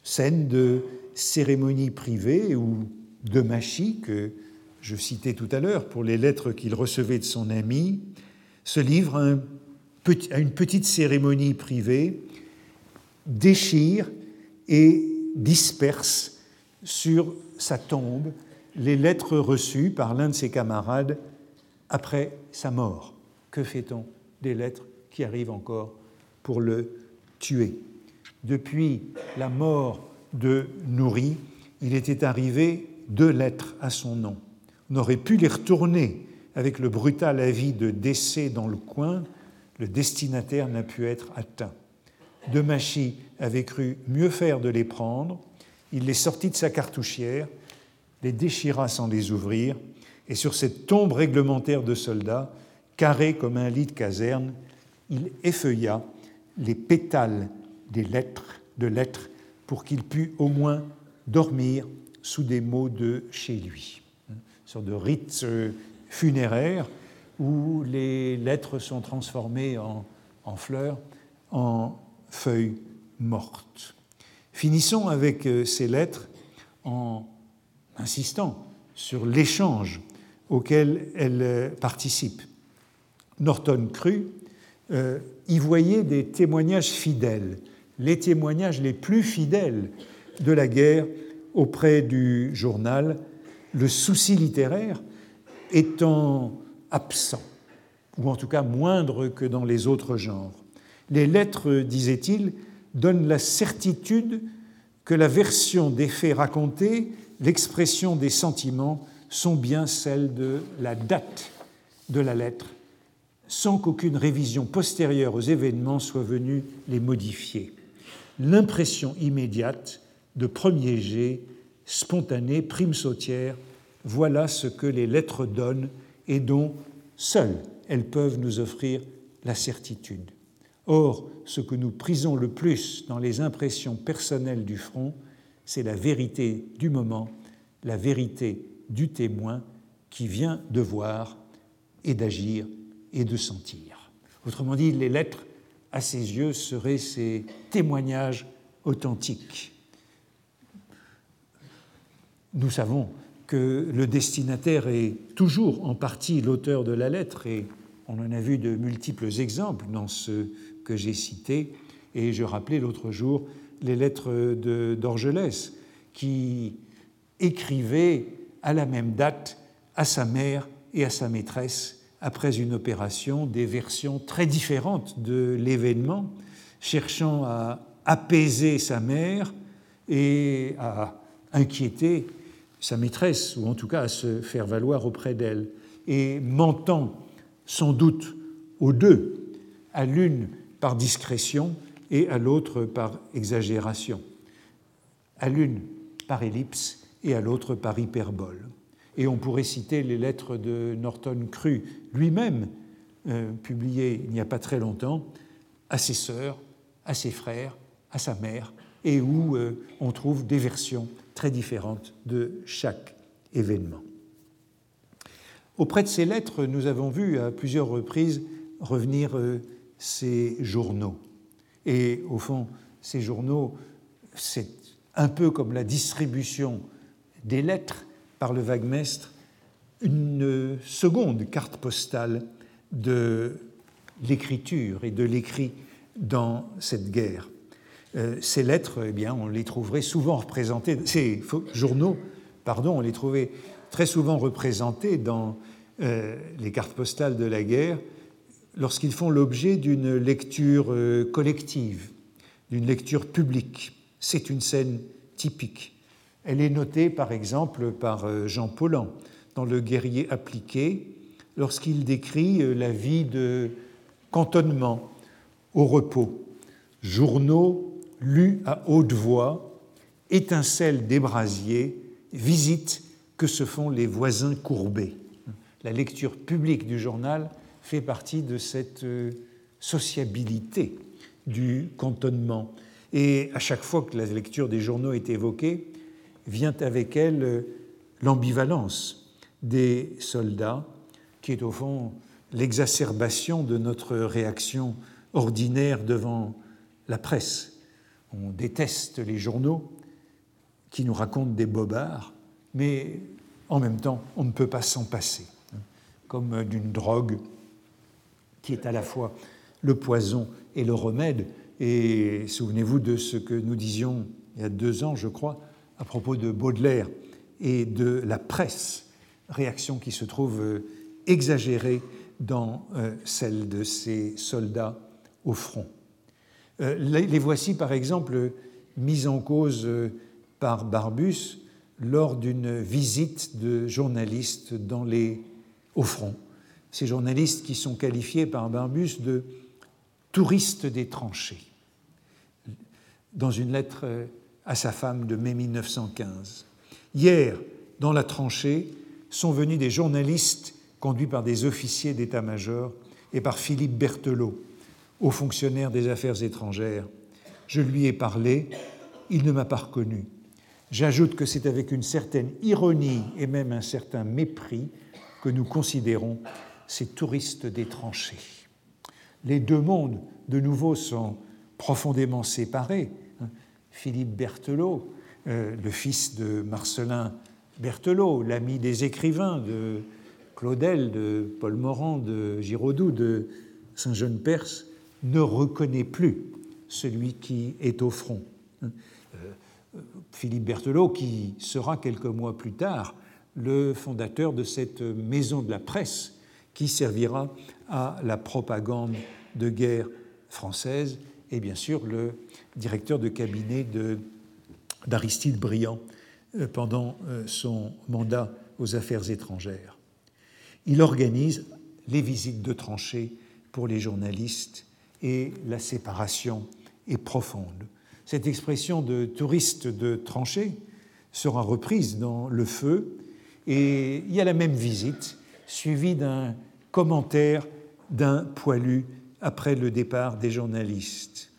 scène de cérémonie privée ou de machie que je citais tout à l'heure pour les lettres qu'il recevait de son ami, se livre à une petite cérémonie privée, déchire et disperse sur sa tombe les lettres reçues par l'un de ses camarades après sa mort. Que fait-on des lettres qui arrivent encore pour le tuer? Depuis la mort de Nourri, il était arrivé deux lettres à son nom. On aurait pu les retourner avec le brutal avis de décès dans le coin, le destinataire n'a pu être atteint. Demachy avait cru mieux faire de les prendre, il les sortit de sa cartouchière, les déchira sans les ouvrir, et sur cette tombe réglementaire de soldats, carrée comme un lit de caserne, il effeuilla les pétales des lettres, de lettres pour qu'il pût au moins dormir sous des mots de chez lui. Une sorte de rite euh, funéraire où les lettres sont transformées en, fleurs, en feuilles mortes. Finissons avec euh, ces lettres en insistant sur l'échange auquel elles euh, participent. Norton euh, y voyait des témoignages fidèles, les témoignages les plus fidèles de la guerre auprès du journal, le souci littéraire étant absent, ou en tout cas moindre que dans les autres genres. Les lettres, disait-il, donne la certitude que la version des faits racontés, l'expression des sentiments, sont bien celles de la date de la lettre, sans qu'aucune révision postérieure aux événements soit venue les modifier. L'impression immédiate de premier jet, spontanée, prime sautière, voilà ce que les lettres donnent et dont seules elles peuvent nous offrir la certitude. Or, ce que nous prisons le plus dans les impressions personnelles du front, c'est la vérité du moment, la vérité du témoin qui vient de voir et d'agir et de sentir. Autrement dit, les lettres, à ses yeux, seraient ces témoignages authentiques. Nous savons que le destinataire est toujours en partie l'auteur de la lettre et on en a vu de multiples exemples dans ce que j'ai cité, et je rappelais l'autre jour les lettres d'Orgelès, qui écrivait à la même date à sa mère et à sa maîtresse après une opération, des versions très différentes de l'événement, cherchant à apaiser sa mère et à inquiéter sa maîtresse, ou en tout cas à se faire valoir auprès d'elle, et mentant sans doute aux deux, à l'une par discrétion et à l'autre par exagération, à l'une par ellipse et à l'autre par hyperbole. Et on pourrait citer les lettres de Norton Cru lui-même, euh, publiées il n'y a pas très longtemps, à ses sœurs, à ses frères, à sa mère, et où euh, on trouve des versions très différentes de chaque événement. Auprès de ces lettres, nous avons vu à plusieurs reprises revenir euh, ces journaux. Et au fond, ces journaux, c'est un peu comme la distribution des lettres par le vaguemestre une seconde carte postale de l'écriture et de l'écrit dans cette guerre. Euh, ces lettres, eh bien, on les trouverait souvent représentées, ces journaux, pardon, on les trouvait très souvent représentés dans euh, les cartes postales de la guerre lorsqu'ils font l'objet d'une lecture euh, collective, d'une lecture publique. C'est une scène typique. Elle est notée par exemple par euh, Jean Paulhan dans Le guerrier appliqué, lorsqu'il décrit euh, la vie de cantonnement au repos. Journaux lus à haute voix, étincelles des brasiers, visites que se font les voisins courbés. La lecture publique du journal fait partie de cette euh, sociabilité du cantonnement. Et à chaque fois que la lecture des journaux est évoquée, vient avec elle euh, l'ambivalence des soldats, qui est au fond l'exacerbation de notre réaction ordinaire devant la presse. On déteste les journaux qui nous racontent des bobards, mais en même temps, on ne peut pas s'en passer, hein, comme d'une drogue qui est à la fois le poison et le remède. Et souvenez-vous de ce que nous disions il y a deux ans, je crois, à propos de Baudelaire et de la presse, réaction qui se trouve euh, exagérée dans euh, celle de ces soldats au front. Euh, les voici par exemple mis en cause par Barbus lors d'une visite de journalistes au front. Ces journalistes qui sont qualifiés par Barbus de touristes des tranchées. Dans une lettre à sa femme de mai 1915. Hier, dans la tranchée, sont venus des journalistes conduits par des officiers d'état-major et par Philippe Berthelot, haut fonctionnaire des affaires étrangères. Je lui ai parlé, il ne m'a pas reconnu. J'ajoute que c'est avec une certaine ironie et même un certain mépris que nous considérons ces touristes des tranchées. Les deux mondes, de nouveau, sont profondément séparés, Philippe Berthelot, euh, le fils de Marcelin Berthelot, l'ami des écrivains de Claudel, de Paul Morand, de Giraudoux, de Saint-Jean-Perse, ne reconnaît plus celui qui est au front. Euh, Philippe Berthelot, qui sera quelques mois plus tard le fondateur de cette maison de la presse qui servira à la propagande de guerre française et bien sûr le directeur de cabinet d'Aristide Briand euh, pendant euh, son mandat aux affaires étrangères. Il organise les visites de tranchées pour les journalistes et la séparation est profonde. Cette expression de touriste de tranchées sera reprise dans Le Feu et il y a la même visite suivie d'un commentaire d'un poilu après le départ des journalistes.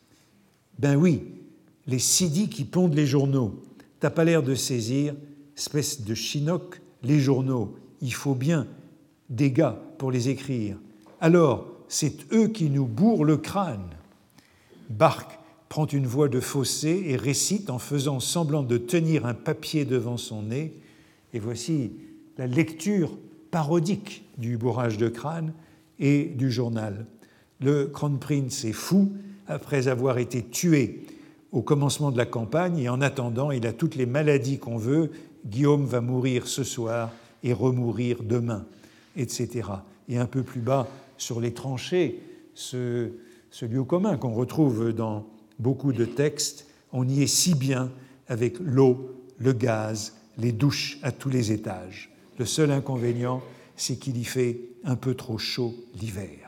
Ben oui, les sidis qui pondent les journaux. T'as pas l'air de saisir, espèce de chinook, les journaux. Il faut bien des gars pour les écrire. Alors, c'est eux qui nous bourrent le crâne. Barque prend une voix de fossé et récite en faisant semblant de tenir un papier devant son nez. Et voici la lecture parodique du bourrage de crâne et du journal. Le Crown Prince est fou après avoir été tué au commencement de la campagne et en attendant, il a toutes les maladies qu'on veut. Guillaume va mourir ce soir et remourir demain, etc. et un peu plus bas sur les tranchées, ce, lieu commun qu'on retrouve dans beaucoup de textes, on y est si bien avec l'eau, le gaz, les douches à tous les étages. Le seul inconvénient, c'est qu'il y fait un peu trop chaud l'hiver.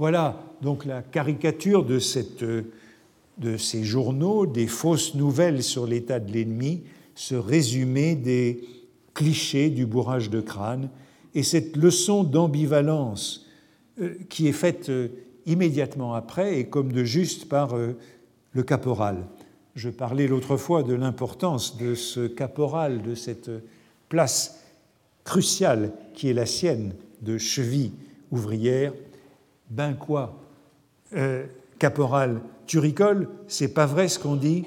Voilà donc la caricature de, cette, de ces journaux, des fausses nouvelles sur l'état de l'ennemi, ce résumé des clichés du bourrage de crâne et cette leçon d'ambivalence euh, qui est faite euh, immédiatement après et comme de juste par euh, le caporal. Je parlais l'autre fois de l'importance de ce caporal, de cette place cruciale qui est la sienne de cheville ouvrière. Ben quoi euh, Caporal Turicole, c'est pas vrai ce qu'on dit?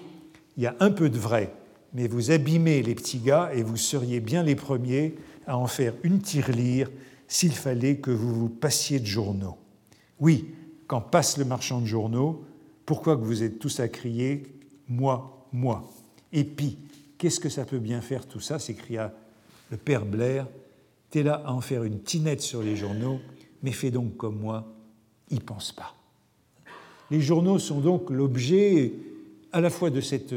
Il y a un peu de vrai, mais vous abîmez les petits gars et vous seriez bien les premiers à en faire une tirelire s'il fallait que vous vous passiez de journaux. Oui, quand passe le marchand de journaux, pourquoi que vous êtes tous à crier moi, moi. Et puis, qu'est-ce que ça peut bien faire tout ça? s'écria le père Blair. T'es là à en faire une tinette sur les journaux, mais fais donc comme moi, y pense pas. Les journaux sont donc l'objet à la fois de cette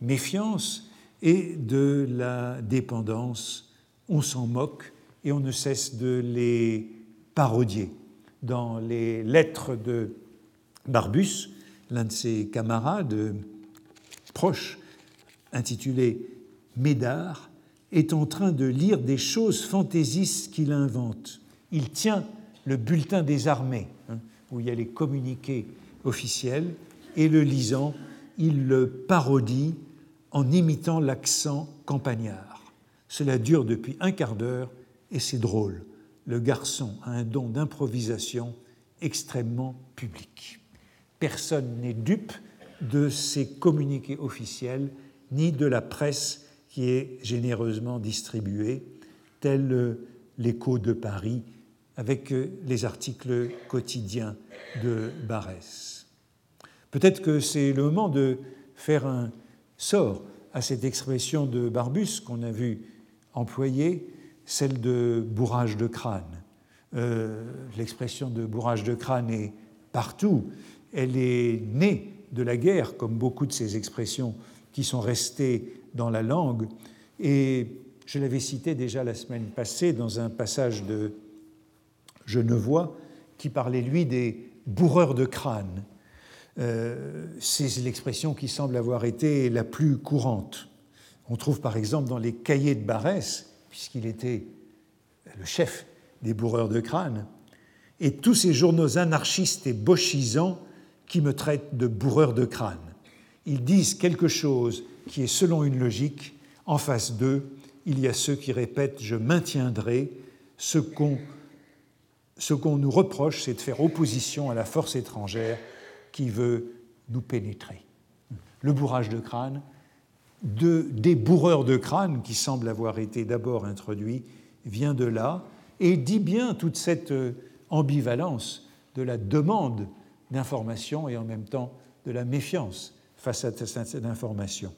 méfiance et de la dépendance. On s'en moque et on ne cesse de les parodier. Dans les lettres de Barbus, l'un de ses camarades, proche, intitulé Médard, est en train de lire des choses fantaisistes qu'il invente. Il tient le bulletin des armées, où il y a les communiqués officiels, et le lisant, il le parodie en imitant l'accent campagnard. Cela dure depuis un quart d'heure et c'est drôle. Le garçon a un don d'improvisation extrêmement public. Personne n'est dupe de ces communiqués officiels, ni de la presse qui est généreusement distribuée, tel l'écho de Paris avec euh, les articles quotidiens de Barès. Peut-être que c'est le moment de faire un sort à cette expression de Barbus qu'on a vu employer, celle de bourrage de crâne. Euh, l'expression de bourrage de crâne est partout. Elle est née de la guerre, comme beaucoup de ces expressions qui sont restées dans la langue. Et je l'avais cité déjà la semaine passée dans un passage de Genevois qui parlait, lui, des bourreurs de crâne. Euh, c'est l'expression qui semble avoir été la plus courante. On trouve par exemple dans les cahiers de Barès, puisqu'il était le chef des bourreurs de crâne, et tous ces journaux anarchistes et bochisants qui me traitent de bourreur de crâne. Ils disent quelque chose qui est selon une logique. En face d'eux, il y a ceux qui répètent Je maintiendrai. Ce qu'on qu'on nous reproche, c'est de faire opposition à la force étrangère qui veut nous pénétrer. Le bourrage de crâne, de, des bourreurs de crâne qui semblent avoir été d'abord introduits, vient de là et dit bien toute cette euh, ambivalence de la demande d'information et en même temps de la méfiance face à cette information.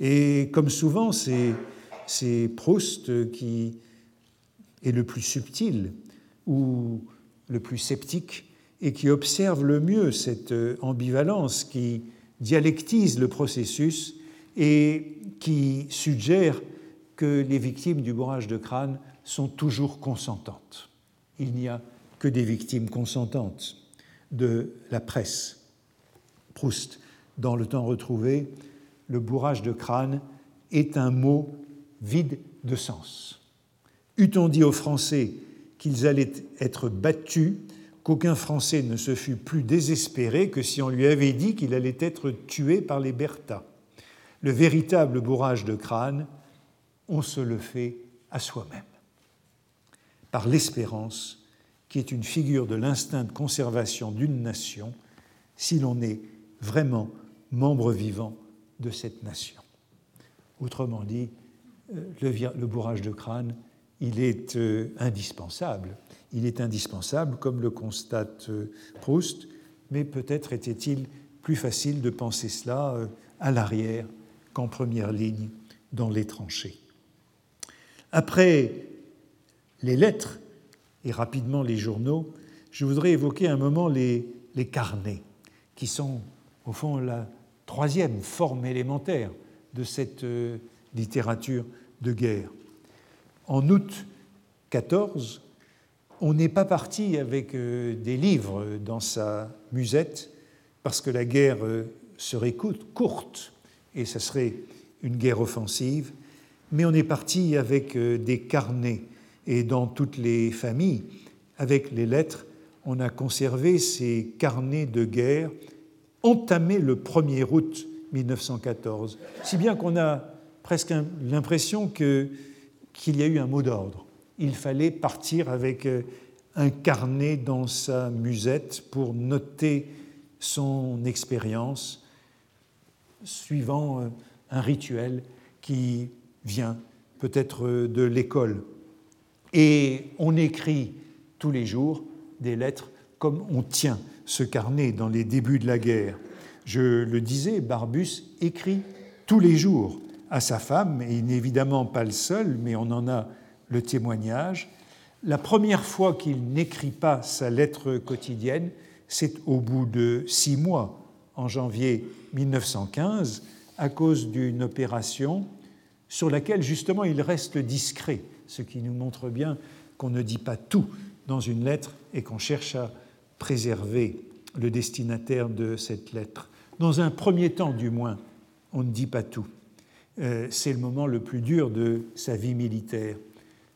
Et comme souvent, c'est Proust qui est le plus subtil ou le plus sceptique et qui observe le mieux cette ambivalence, qui dialectise le processus et qui suggère que les victimes du bourrage de crâne sont toujours consentantes. Il n'y a que des victimes consentantes de la presse. Proust, dans le temps retrouvé, le bourrage de crâne est un mot vide de sens. Eût-on dit aux Français qu'ils allaient être battus, qu'aucun Français ne se fût plus désespéré que si on lui avait dit qu'il allait être tué par les Berthas. Le véritable bourrage de crâne, on se le fait à soi-même, par l'espérance qui est une figure de l'instinct de conservation d'une nation, si l'on est vraiment membre vivant de cette nation. Autrement dit, euh, le, bourrage de crâne, il est euh, indispensable. Il est indispensable, comme le constate euh, Proust, mais peut-être était-il plus facile de penser cela à l'arrière qu'en première ligne dans les tranchées. Après les lettres et rapidement les journaux, je voudrais évoquer un moment les, carnets, qui sont au fond la troisième forme élémentaire de cette euh, littérature de guerre. En août 14, on n'est pas parti avec euh, des livres dans sa musette parce que la guerre euh, serait courte et ce serait une guerre offensive, mais on est parti avec des carnets. Et dans toutes les familles, avec les lettres, on a conservé ces carnets de guerre entamés le 1er août 1914, si bien qu'on a presque l'impression qu'il y a eu un mot d'ordre. Il fallait partir avec euh, un carnet dans sa musette pour noter son expérience suivant euh, un rituel qui vient peut-être euh, de l'école. Et on écrit tous les jours des lettres comme on tient ce carnet dans les débuts de la guerre. Je le disais, Barbus écrit tous les jours à sa femme, et il n'est évidemment pas le seul, mais on en a le témoignage. La première fois qu'il n'écrit pas sa lettre quotidienne, c'est au bout de six mois, en janvier 1915, à cause d'une opération sur laquelle justement il reste discret, ce qui nous montre bien qu'on ne dit pas tout dans une lettre et qu'on cherche à préserver le destinataire de cette lettre. Dans un premier temps, du moins, on ne dit pas tout. Euh, c'est le moment le plus dur de sa vie militaire.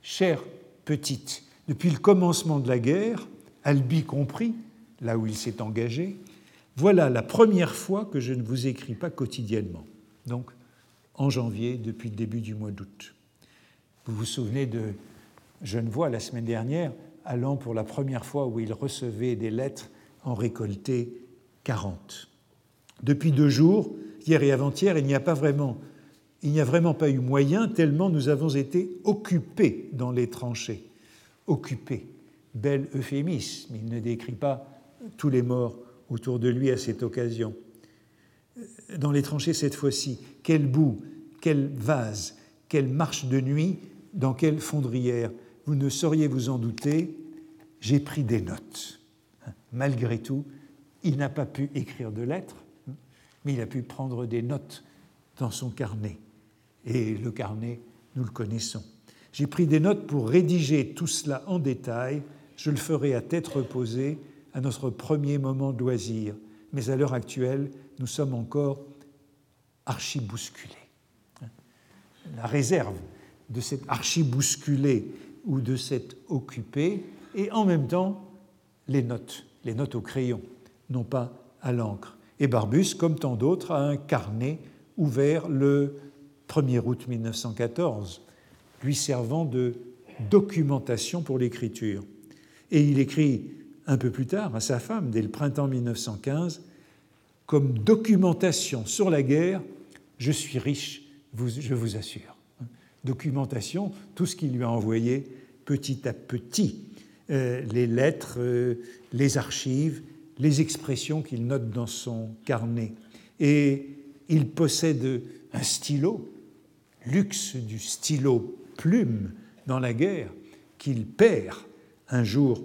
Chère petite, depuis le commencement de la guerre, Albi compris, là où il s'est engagé, voilà la première fois que je ne vous écris pas quotidiennement. Donc, en janvier, depuis le début du mois d'août. Vous vous souvenez de Genevois la semaine dernière, allant pour la première fois où il recevait des lettres en récolter 40. Depuis deux jours, hier et avant-hier, il n'y a pas vraiment, il n'y a vraiment pas eu moyen tellement nous avons été occupés dans les tranchées. Occupés, bel euphémisme. Il ne décrit pas tous les morts autour de lui à cette occasion. Dans les tranchées cette fois-ci, quel bout, quel vase, quelle marche de nuit, dans quelle fondrière? Vous ne sauriez vous en douter, j'ai pris des notes. Malgré tout, il n'a pas pu écrire de lettres, mais il a pu prendre des notes dans son carnet. Et le carnet, nous le connaissons. J'ai pris des notes pour rédiger tout cela en détail. Je le ferai à tête reposée à notre premier moment de loisir. Mais à l'heure actuelle, nous sommes encore archi-bousculés. La réserve de cet archi-bousculé ou de s'être occupé, et en même temps les notes, les notes au crayon, non pas à l'encre. Et Barbus, comme tant d'autres, a un carnet ouvert le 1er août 1914, lui servant de documentation pour l'écriture. Et il écrit un peu plus tard à sa femme, dès le printemps 1915, comme documentation sur la guerre, je suis riche, je vous assure documentation, tout ce qu'il lui a envoyé petit à petit, euh, les lettres, euh, les archives, les expressions qu'il note dans son carnet. Et il possède un stylo, luxe du stylo plume dans la guerre, qu'il perd un jour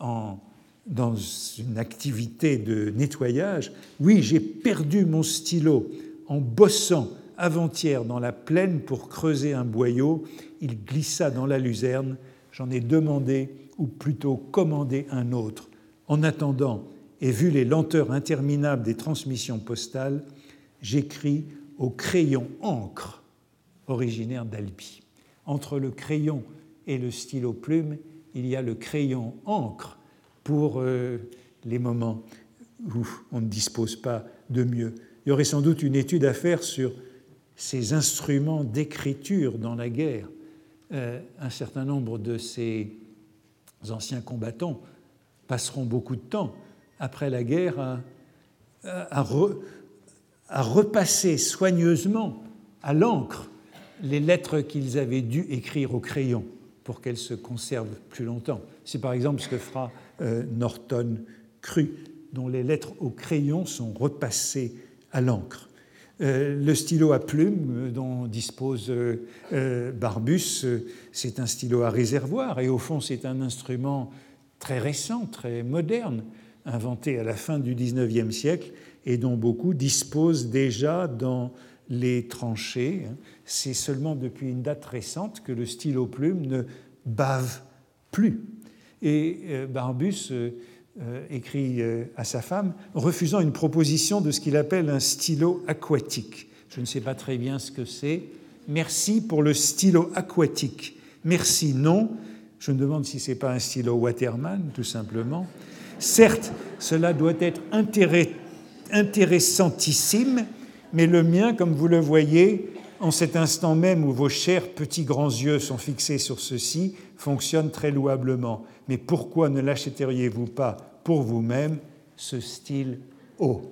en, dans une activité de nettoyage. Oui, j'ai perdu mon stylo en bossant avant-hier dans la plaine pour creuser un boyau. Il glissa dans la luzerne. J'en ai demandé, ou plutôt commandé un autre. En attendant, et vu les lenteurs interminables des transmissions postales, j'écris au crayon encre originaire d'Albi. Entre le crayon et le stylo plume, il y a le crayon encre pour euh, les moments où on ne dispose pas de mieux. Il y aurait sans doute une étude à faire sur ces instruments d'écriture dans la guerre. Euh, un certain nombre de ces anciens combattants passeront beaucoup de temps après la guerre à, à, repasser soigneusement à l'encre les lettres qu'ils avaient dû écrire au crayon pour qu'elles se conservent plus longtemps. C'est par exemple ce que fera euh, Norton Cru, dont les lettres au crayon sont repassées à l'encre. Euh, le stylo à plume dont dispose Barbus, c'est un stylo à réservoir et au fond c'est un instrument très récent, très moderne, inventé à la fin du XIXe siècle et dont beaucoup disposent déjà dans les tranchées. C'est seulement depuis une date récente que le stylo plume ne bave plus. Et Barbus euh, écrit euh, à sa femme, refusant une proposition de ce qu'il appelle un stylo aquatique. Je ne sais pas très bien ce que c'est. Merci pour le stylo aquatique. Merci, non. Je me demande si ce n'est pas un stylo Waterman, tout simplement. Certes, cela doit être intéressantissime, mais le mien, comme vous le voyez, en cet instant même où vos chers petits grands yeux sont fixés sur ceci, fonctionne très louablement. Mais pourquoi ne l'achèteriez-vous pas pour vous-même ce style haut,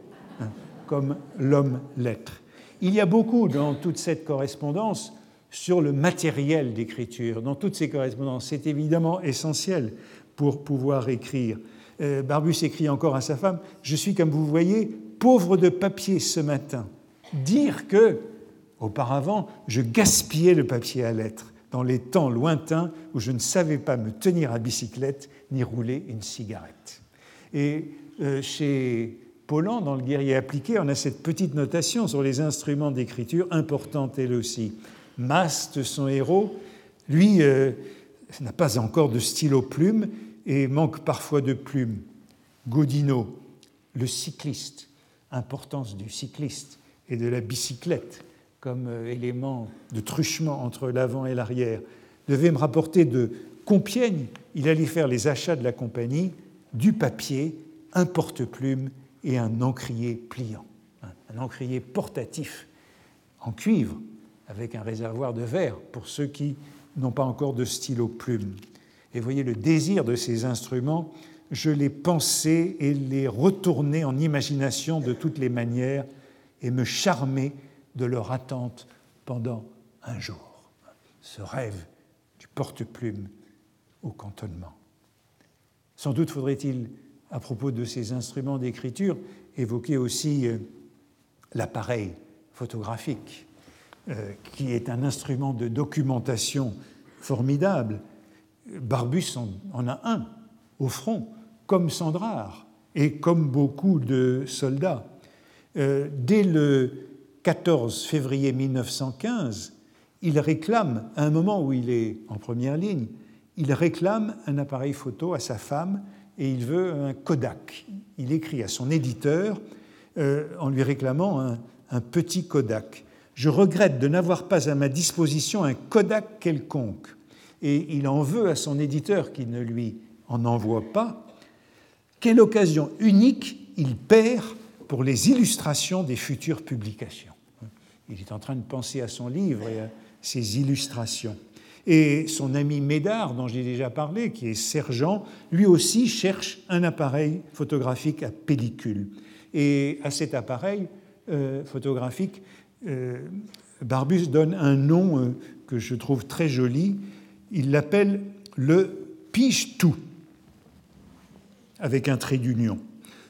hein, comme l'homme lettre Il y a beaucoup dans toute cette correspondance sur le matériel d'écriture. Dans toutes ces correspondances, c'est évidemment essentiel pour pouvoir écrire. Euh, Barbus écrit encore à sa femme Je suis, comme vous voyez, pauvre de papier ce matin. Dire que, auparavant, je gaspillais le papier à lettres dans les temps lointains où je ne savais pas me tenir à bicyclette ni rouler une cigarette. Et euh, chez Paulan, dans le guerrier appliqué, on a cette petite notation sur les instruments d'écriture, importante elle aussi. Mast, son héros, lui, euh, n'a pas encore de stylo plume et manque parfois de plume. Godino, le cycliste, importance du cycliste et de la bicyclette comme euh, élément de truchement entre l'avant et l'arrière, devait me rapporter de Compiègne, il allait faire les achats de la compagnie, du papier, un porte-plume et un encrier pliant, un encrier portatif en cuivre avec un réservoir de verre pour ceux qui n'ont pas encore de stylo plume. Et voyez le désir de ces instruments, je les pensais et les retournais en imagination de toutes les manières et me charmais de leur attente pendant un jour. Ce rêve du porte-plume au cantonnement. Sans doute faudrait-il, à propos de ces instruments d'écriture, évoquer aussi euh, l'appareil photographique, euh, qui est un instrument de documentation formidable. Barbus en, a un au front, comme Sandrard et comme beaucoup de soldats. Euh, dès le 14 février 1915, il réclame, à un moment où il est en première ligne, il réclame un appareil photo à sa femme et il veut un Kodak. Il écrit à son éditeur euh, en lui réclamant un, un petit Kodak. Je regrette de n'avoir pas à ma disposition un Kodak quelconque. Et il en veut à son éditeur qui ne lui en envoie pas. Quelle occasion unique il perd pour les illustrations des futures publications. Il est en train de penser à son livre et à ses illustrations. Et son ami Médard, dont j'ai déjà parlé, qui est sergent, lui aussi cherche un appareil photographique à pellicule. Et à cet appareil euh, photographique, euh, Barbus donne un nom euh, que je trouve très joli. Il l'appelle le pige-tout, avec un trait d'union.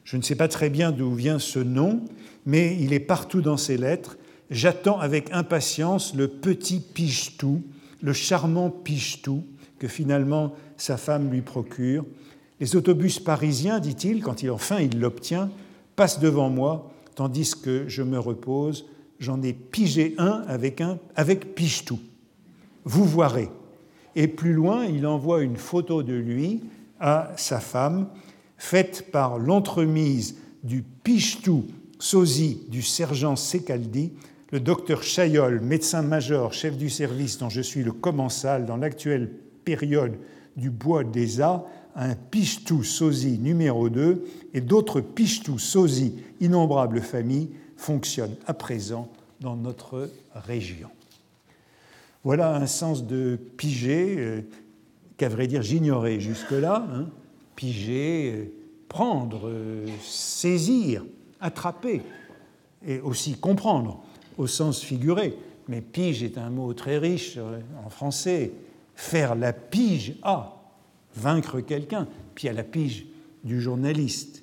Je ne sais pas très bien d'où vient ce nom, mais il est partout dans ses lettres J'attends avec impatience le petit Pichetou, le charmant Pichetou que finalement sa femme lui procure. Les autobus parisiens, dit-il, quand il, enfin il l'obtient, passent devant moi, tandis que je me repose. J'en ai pigé un avec, un avec Pichetou. Vous verrez. Et plus loin, il envoie une photo de lui à sa femme, faite par l'entremise du Pichetou sosie du sergent Secaldi, le docteur Chayol, médecin-major, chef du service dont je suis le commensal dans l'actuelle période du bois des A, un pichetou sosie numéro 2 et d'autres pichetou sosie innombrables familles fonctionnent à présent dans notre région. Voilà un sens de piger euh, qu'à vrai dire j'ignorais jusque-là. Hein. Piger, euh, prendre, euh, saisir, attraper et aussi comprendre au sens figuré. Mais pige est un mot très riche euh, en français. Faire la pige à, vaincre quelqu'un, puis à la pige du journaliste.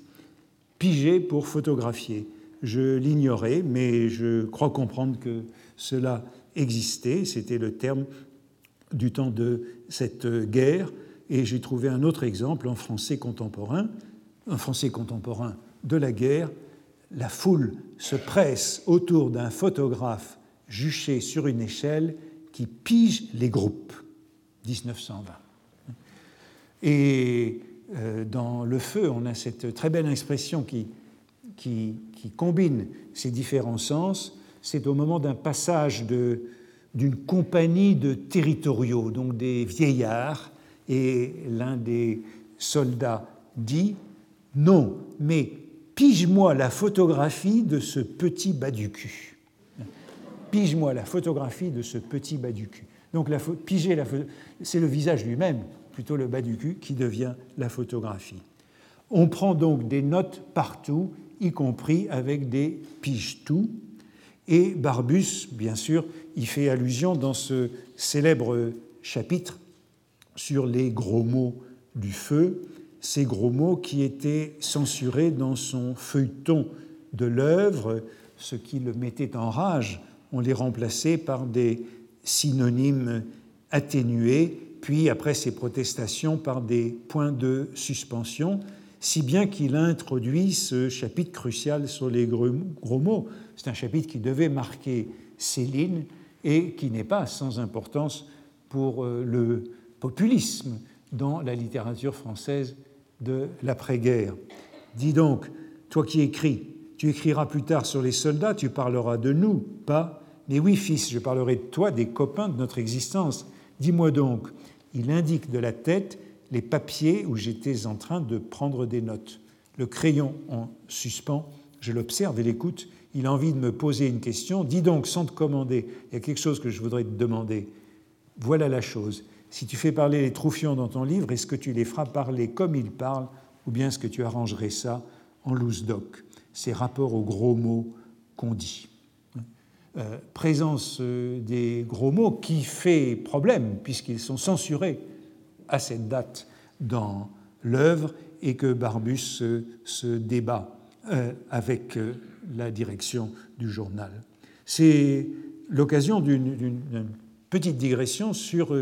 Piger pour photographier. je l'ignorais, mais je crois comprendre que cela existait. C'était le terme du temps de cette guerre. Et j'ai trouvé un autre exemple en français contemporain, un français contemporain de la guerre. La foule se presse autour d'un photographe juché sur une échelle qui pige les groupes. 1920. Et euh, dans Le Feu, on a cette très belle expression qui, qui, combine ces différents sens. C'est au moment d'un passage d'une compagnie de territoriaux, donc des vieillards, et l'un des soldats dit Non, mais pige-moi la photographie de ce petit bas du cul. Pige-moi la photographie de ce petit bas du cul. Donc la, piger la, c'est le visage lui-même plutôt le bas du cul, qui devient la photographie. On prend donc des notes partout, y compris avec des piges-tout. Et Barbus, bien sûr, y fait allusion dans ce célèbre chapitre sur les gros mots du feu, ces gros mots qui étaient censurés dans son feuilleton de l'œuvre, ce qui le mettait en rage. On les remplaçait par des synonymes atténués puis après ses protestations par des points de suspension, si bien qu'il a introduit ce chapitre crucial sur les gros mots. C'est un chapitre qui devait marquer Céline et qui n'est pas sans importance pour euh, le populisme dans la littérature française de l'après-guerre. Dis donc, toi qui écris, tu écriras plus tard sur les soldats, tu parleras de nous, pas Mais oui, fils, je parlerai de toi, des copains de notre existence. Dis-moi donc, il indique de la tête les papiers où j'étais en train de prendre des notes. Le crayon en suspens, je l'observe et l'écoute. Il a envie de me poser une question. Dis donc, sans te commander, il y a quelque chose que je voudrais te demander. Voilà la chose. Si tu fais parler les troufions dans ton livre, est-ce que tu les feras parler comme ils parlent ou bien est-ce que tu arrangerais ça en loose doc? Ces rapports aux gros mots qu'on dit. Euh, présence euh, des gros mots qui fait problème puisqu'ils sont censurés à cette date dans l'œuvre et que Barbus se, débat euh, avec la direction du journal. C'est l'occasion d'une petite digression sur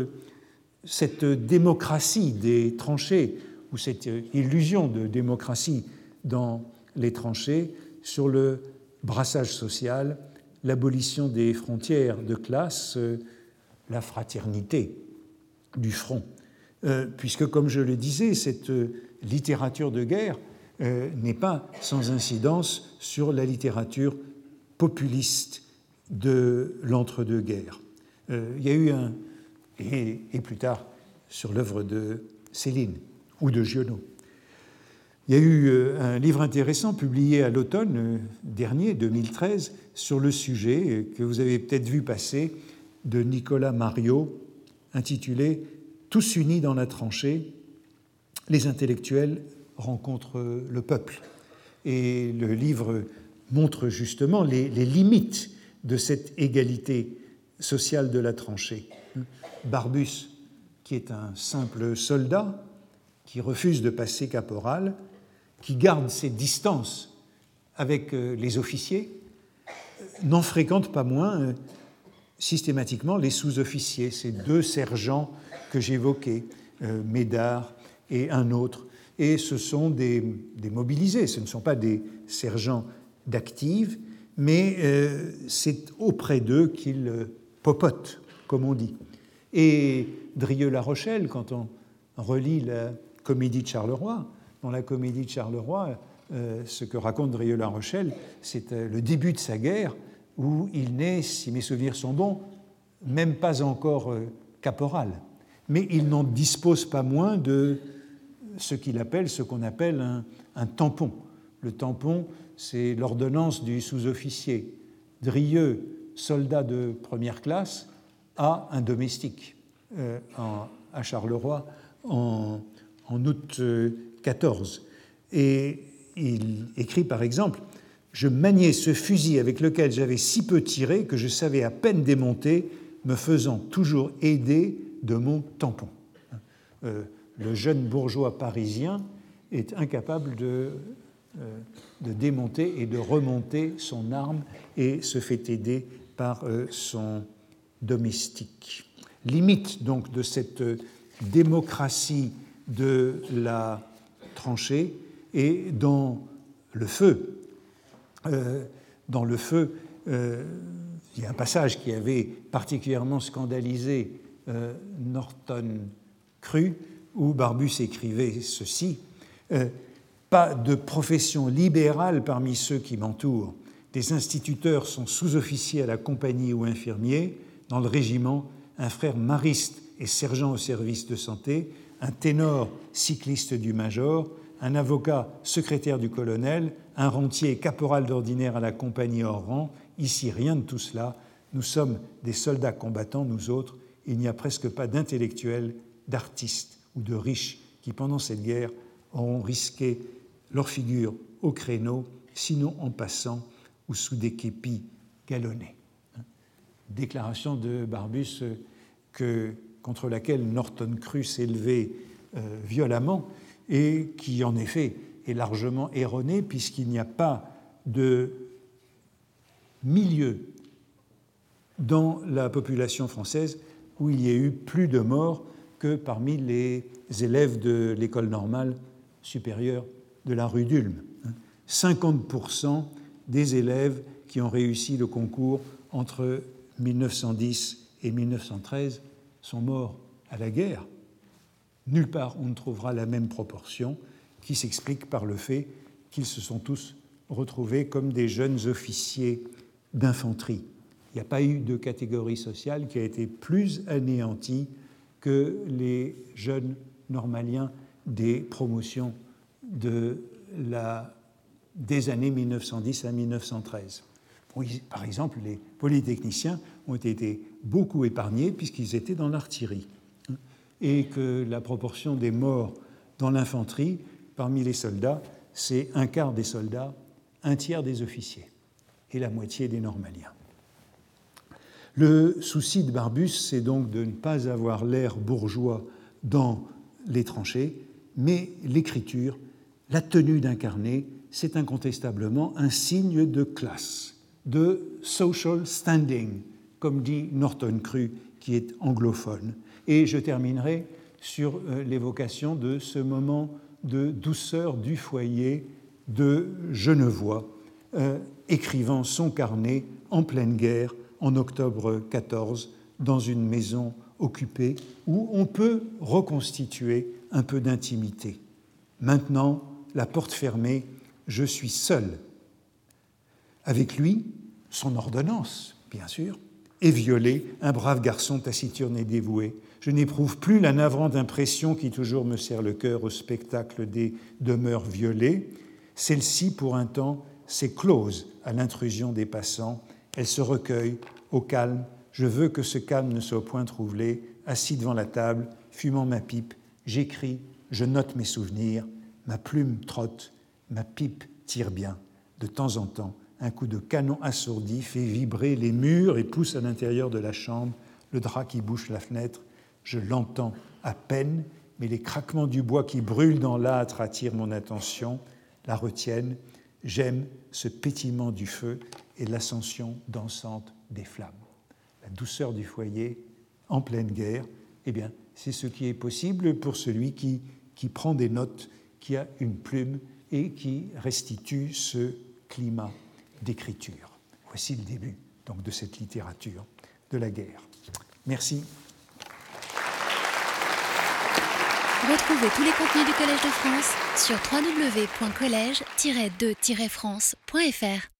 cette démocratie des tranchées ou cette illusion de démocratie dans les tranchées sur le brassage social l'abolition des frontières de classe, euh, la fraternité du front. Euh, puisque, comme je le disais, cette euh, littérature de guerre n'est pas sans incidence sur la littérature populiste de l'entre-deux-guerres. il y a eu un, et, plus tard sur l'œuvre de Céline ou de Giono. Il y a eu euh, un livre intéressant publié à l'automne euh, dernier, 2013, sur le sujet euh, que vous avez peut-être vu passer de Nicolas Mario, intitulé Tous unis dans la tranchée, les intellectuels rencontrent le peuple. Et le livre montre justement les limites de cette égalité sociale de la tranchée. Barbus, qui est un simple soldat, qui refuse de passer caporal, qui garde ses distances avec euh, les officiers, n'en fréquente pas moins euh, systématiquement les sous-officiers, ces deux sergents que j'évoquais, euh, Médard et un autre. Et ce sont des, mobilisés, ce ne sont pas des sergents d'active, mais c'est auprès d'eux qu'ils popotent, comme on dit. Et Drieux-La Rochelle, quand on relit la comédie de Charleroi, dans la comédie de Charleroi, euh, ce que raconte Drieux-La Rochelle, c'est euh, le début de sa guerre où il n'est, si mes souvenirs sont bons, même pas encore euh, caporal. Mais il n'en dispose pas moins de ce qu'on appelle un, un, tampon. Le tampon, c'est l'ordonnance du sous-officier. Drieux, soldat de première classe, a un domestique à Charleroi en, août 14. Et il écrit par exemple Je maniais ce fusil avec lequel j'avais si peu tiré que je savais à peine démonter, me faisant toujours aider de mon tampon. Euh, le jeune bourgeois parisien est incapable de de démonter et de remonter son arme et se fait aider par son domestique. Limite donc de cette démocratie de la tranchée et dans le feu. dans le feu, il y a un passage qui avait particulièrement scandalisé euh, Norton Cru, où Barbus écrivait ceci euh, Pas de profession libérale parmi ceux qui m'entourent. Des instituteurs sont sous-officiers à la compagnie ou infirmiers. Dans le régiment, un frère mariste et sergent au service de santé, un ténor cycliste du major, un avocat secrétaire du colonel, un rentier caporal d'ordinaire à la compagnie hors rang. Ici, rien de tout cela. Nous sommes des soldats combattants, nous autres. Il n'y a presque pas d'intellectuels, d'artistes ou de riches qui, pendant cette guerre, auront risqué leur figure au créneau, sinon en passant ou sous des képis galonnés. Déclaration de Barbus euh, que, contre laquelle Norton crut s'élever euh, violemment et qui, en effet, est largement erronée puisqu'il n'y a pas de milieu dans la population française où il y a eu plus de morts que parmi les élèves de l'école normale supérieure de la rue d'Ulm. 50% des élèves qui ont réussi le concours entre 1910 et 1913 sont morts à la guerre. Nulle part on ne trouvera la même proportion qui s'explique par le fait qu'ils se sont tous retrouvés comme des jeunes officiers d'infanterie. Il n'y a pas eu de catégorie sociale qui a été plus anéantie que les jeunes normaliens des promotions de la, des années 1910 à 1913. Par exemple, les polytechniciens ont été beaucoup épargnés puisqu'ils étaient dans l'artillerie et que la proportion des morts dans l'infanterie parmi les soldats, c'est un quart des soldats, un tiers des officiers et la moitié des normaliens. Le souci de Barbus, c'est donc de ne pas avoir l'air bourgeois dans les tranchées, mais l'écriture, la tenue d'incarner, c'est incontestablement un signe de classe, de social standing, comme dit Norton Cru, qui est anglophone. Et je terminerai sur euh, l'évocation de ce moment de douceur du foyer de Genevois, euh, écrivant son carnet en pleine guerre en octobre 14 dans une maison occupée où on peut reconstituer un peu d'intimité. Maintenant, la porte fermée, je suis seul. Avec lui, son ordonnance, bien sûr, est violée, un brave garçon taciturne et dévoué. Je n'éprouve plus la navrante impression qui toujours me serre le cœur au spectacle des demeures violées. Celle-ci, pour un temps, s'est close à l'intrusion des passants elle se recueille au calme. Je veux que ce calme ne soit point troublé. Assis devant la table, fumant ma pipe, j'écris, je note mes souvenirs. Ma plume trotte, ma pipe tire bien. De temps en temps, un coup de canon assourdi fait vibrer les murs et pousse à l'intérieur de la chambre le drap qui bouche la fenêtre. Je l'entends à peine, mais les craquements du bois qui brûle dans l'âtre attirent mon attention, la retiennent. J'aime ce pétillement du feu et l'ascension dansante des flammes. La douceur du foyer en pleine guerre, eh bien, c'est ce qui est possible pour celui qui, qui prend des notes, qui a une plume et qui restitue ce climat d'écriture. Voici le début donc, de cette littérature de la guerre. Merci. Retrouvez tous les contenus du Collège de France sur www.colège-2-france.fr.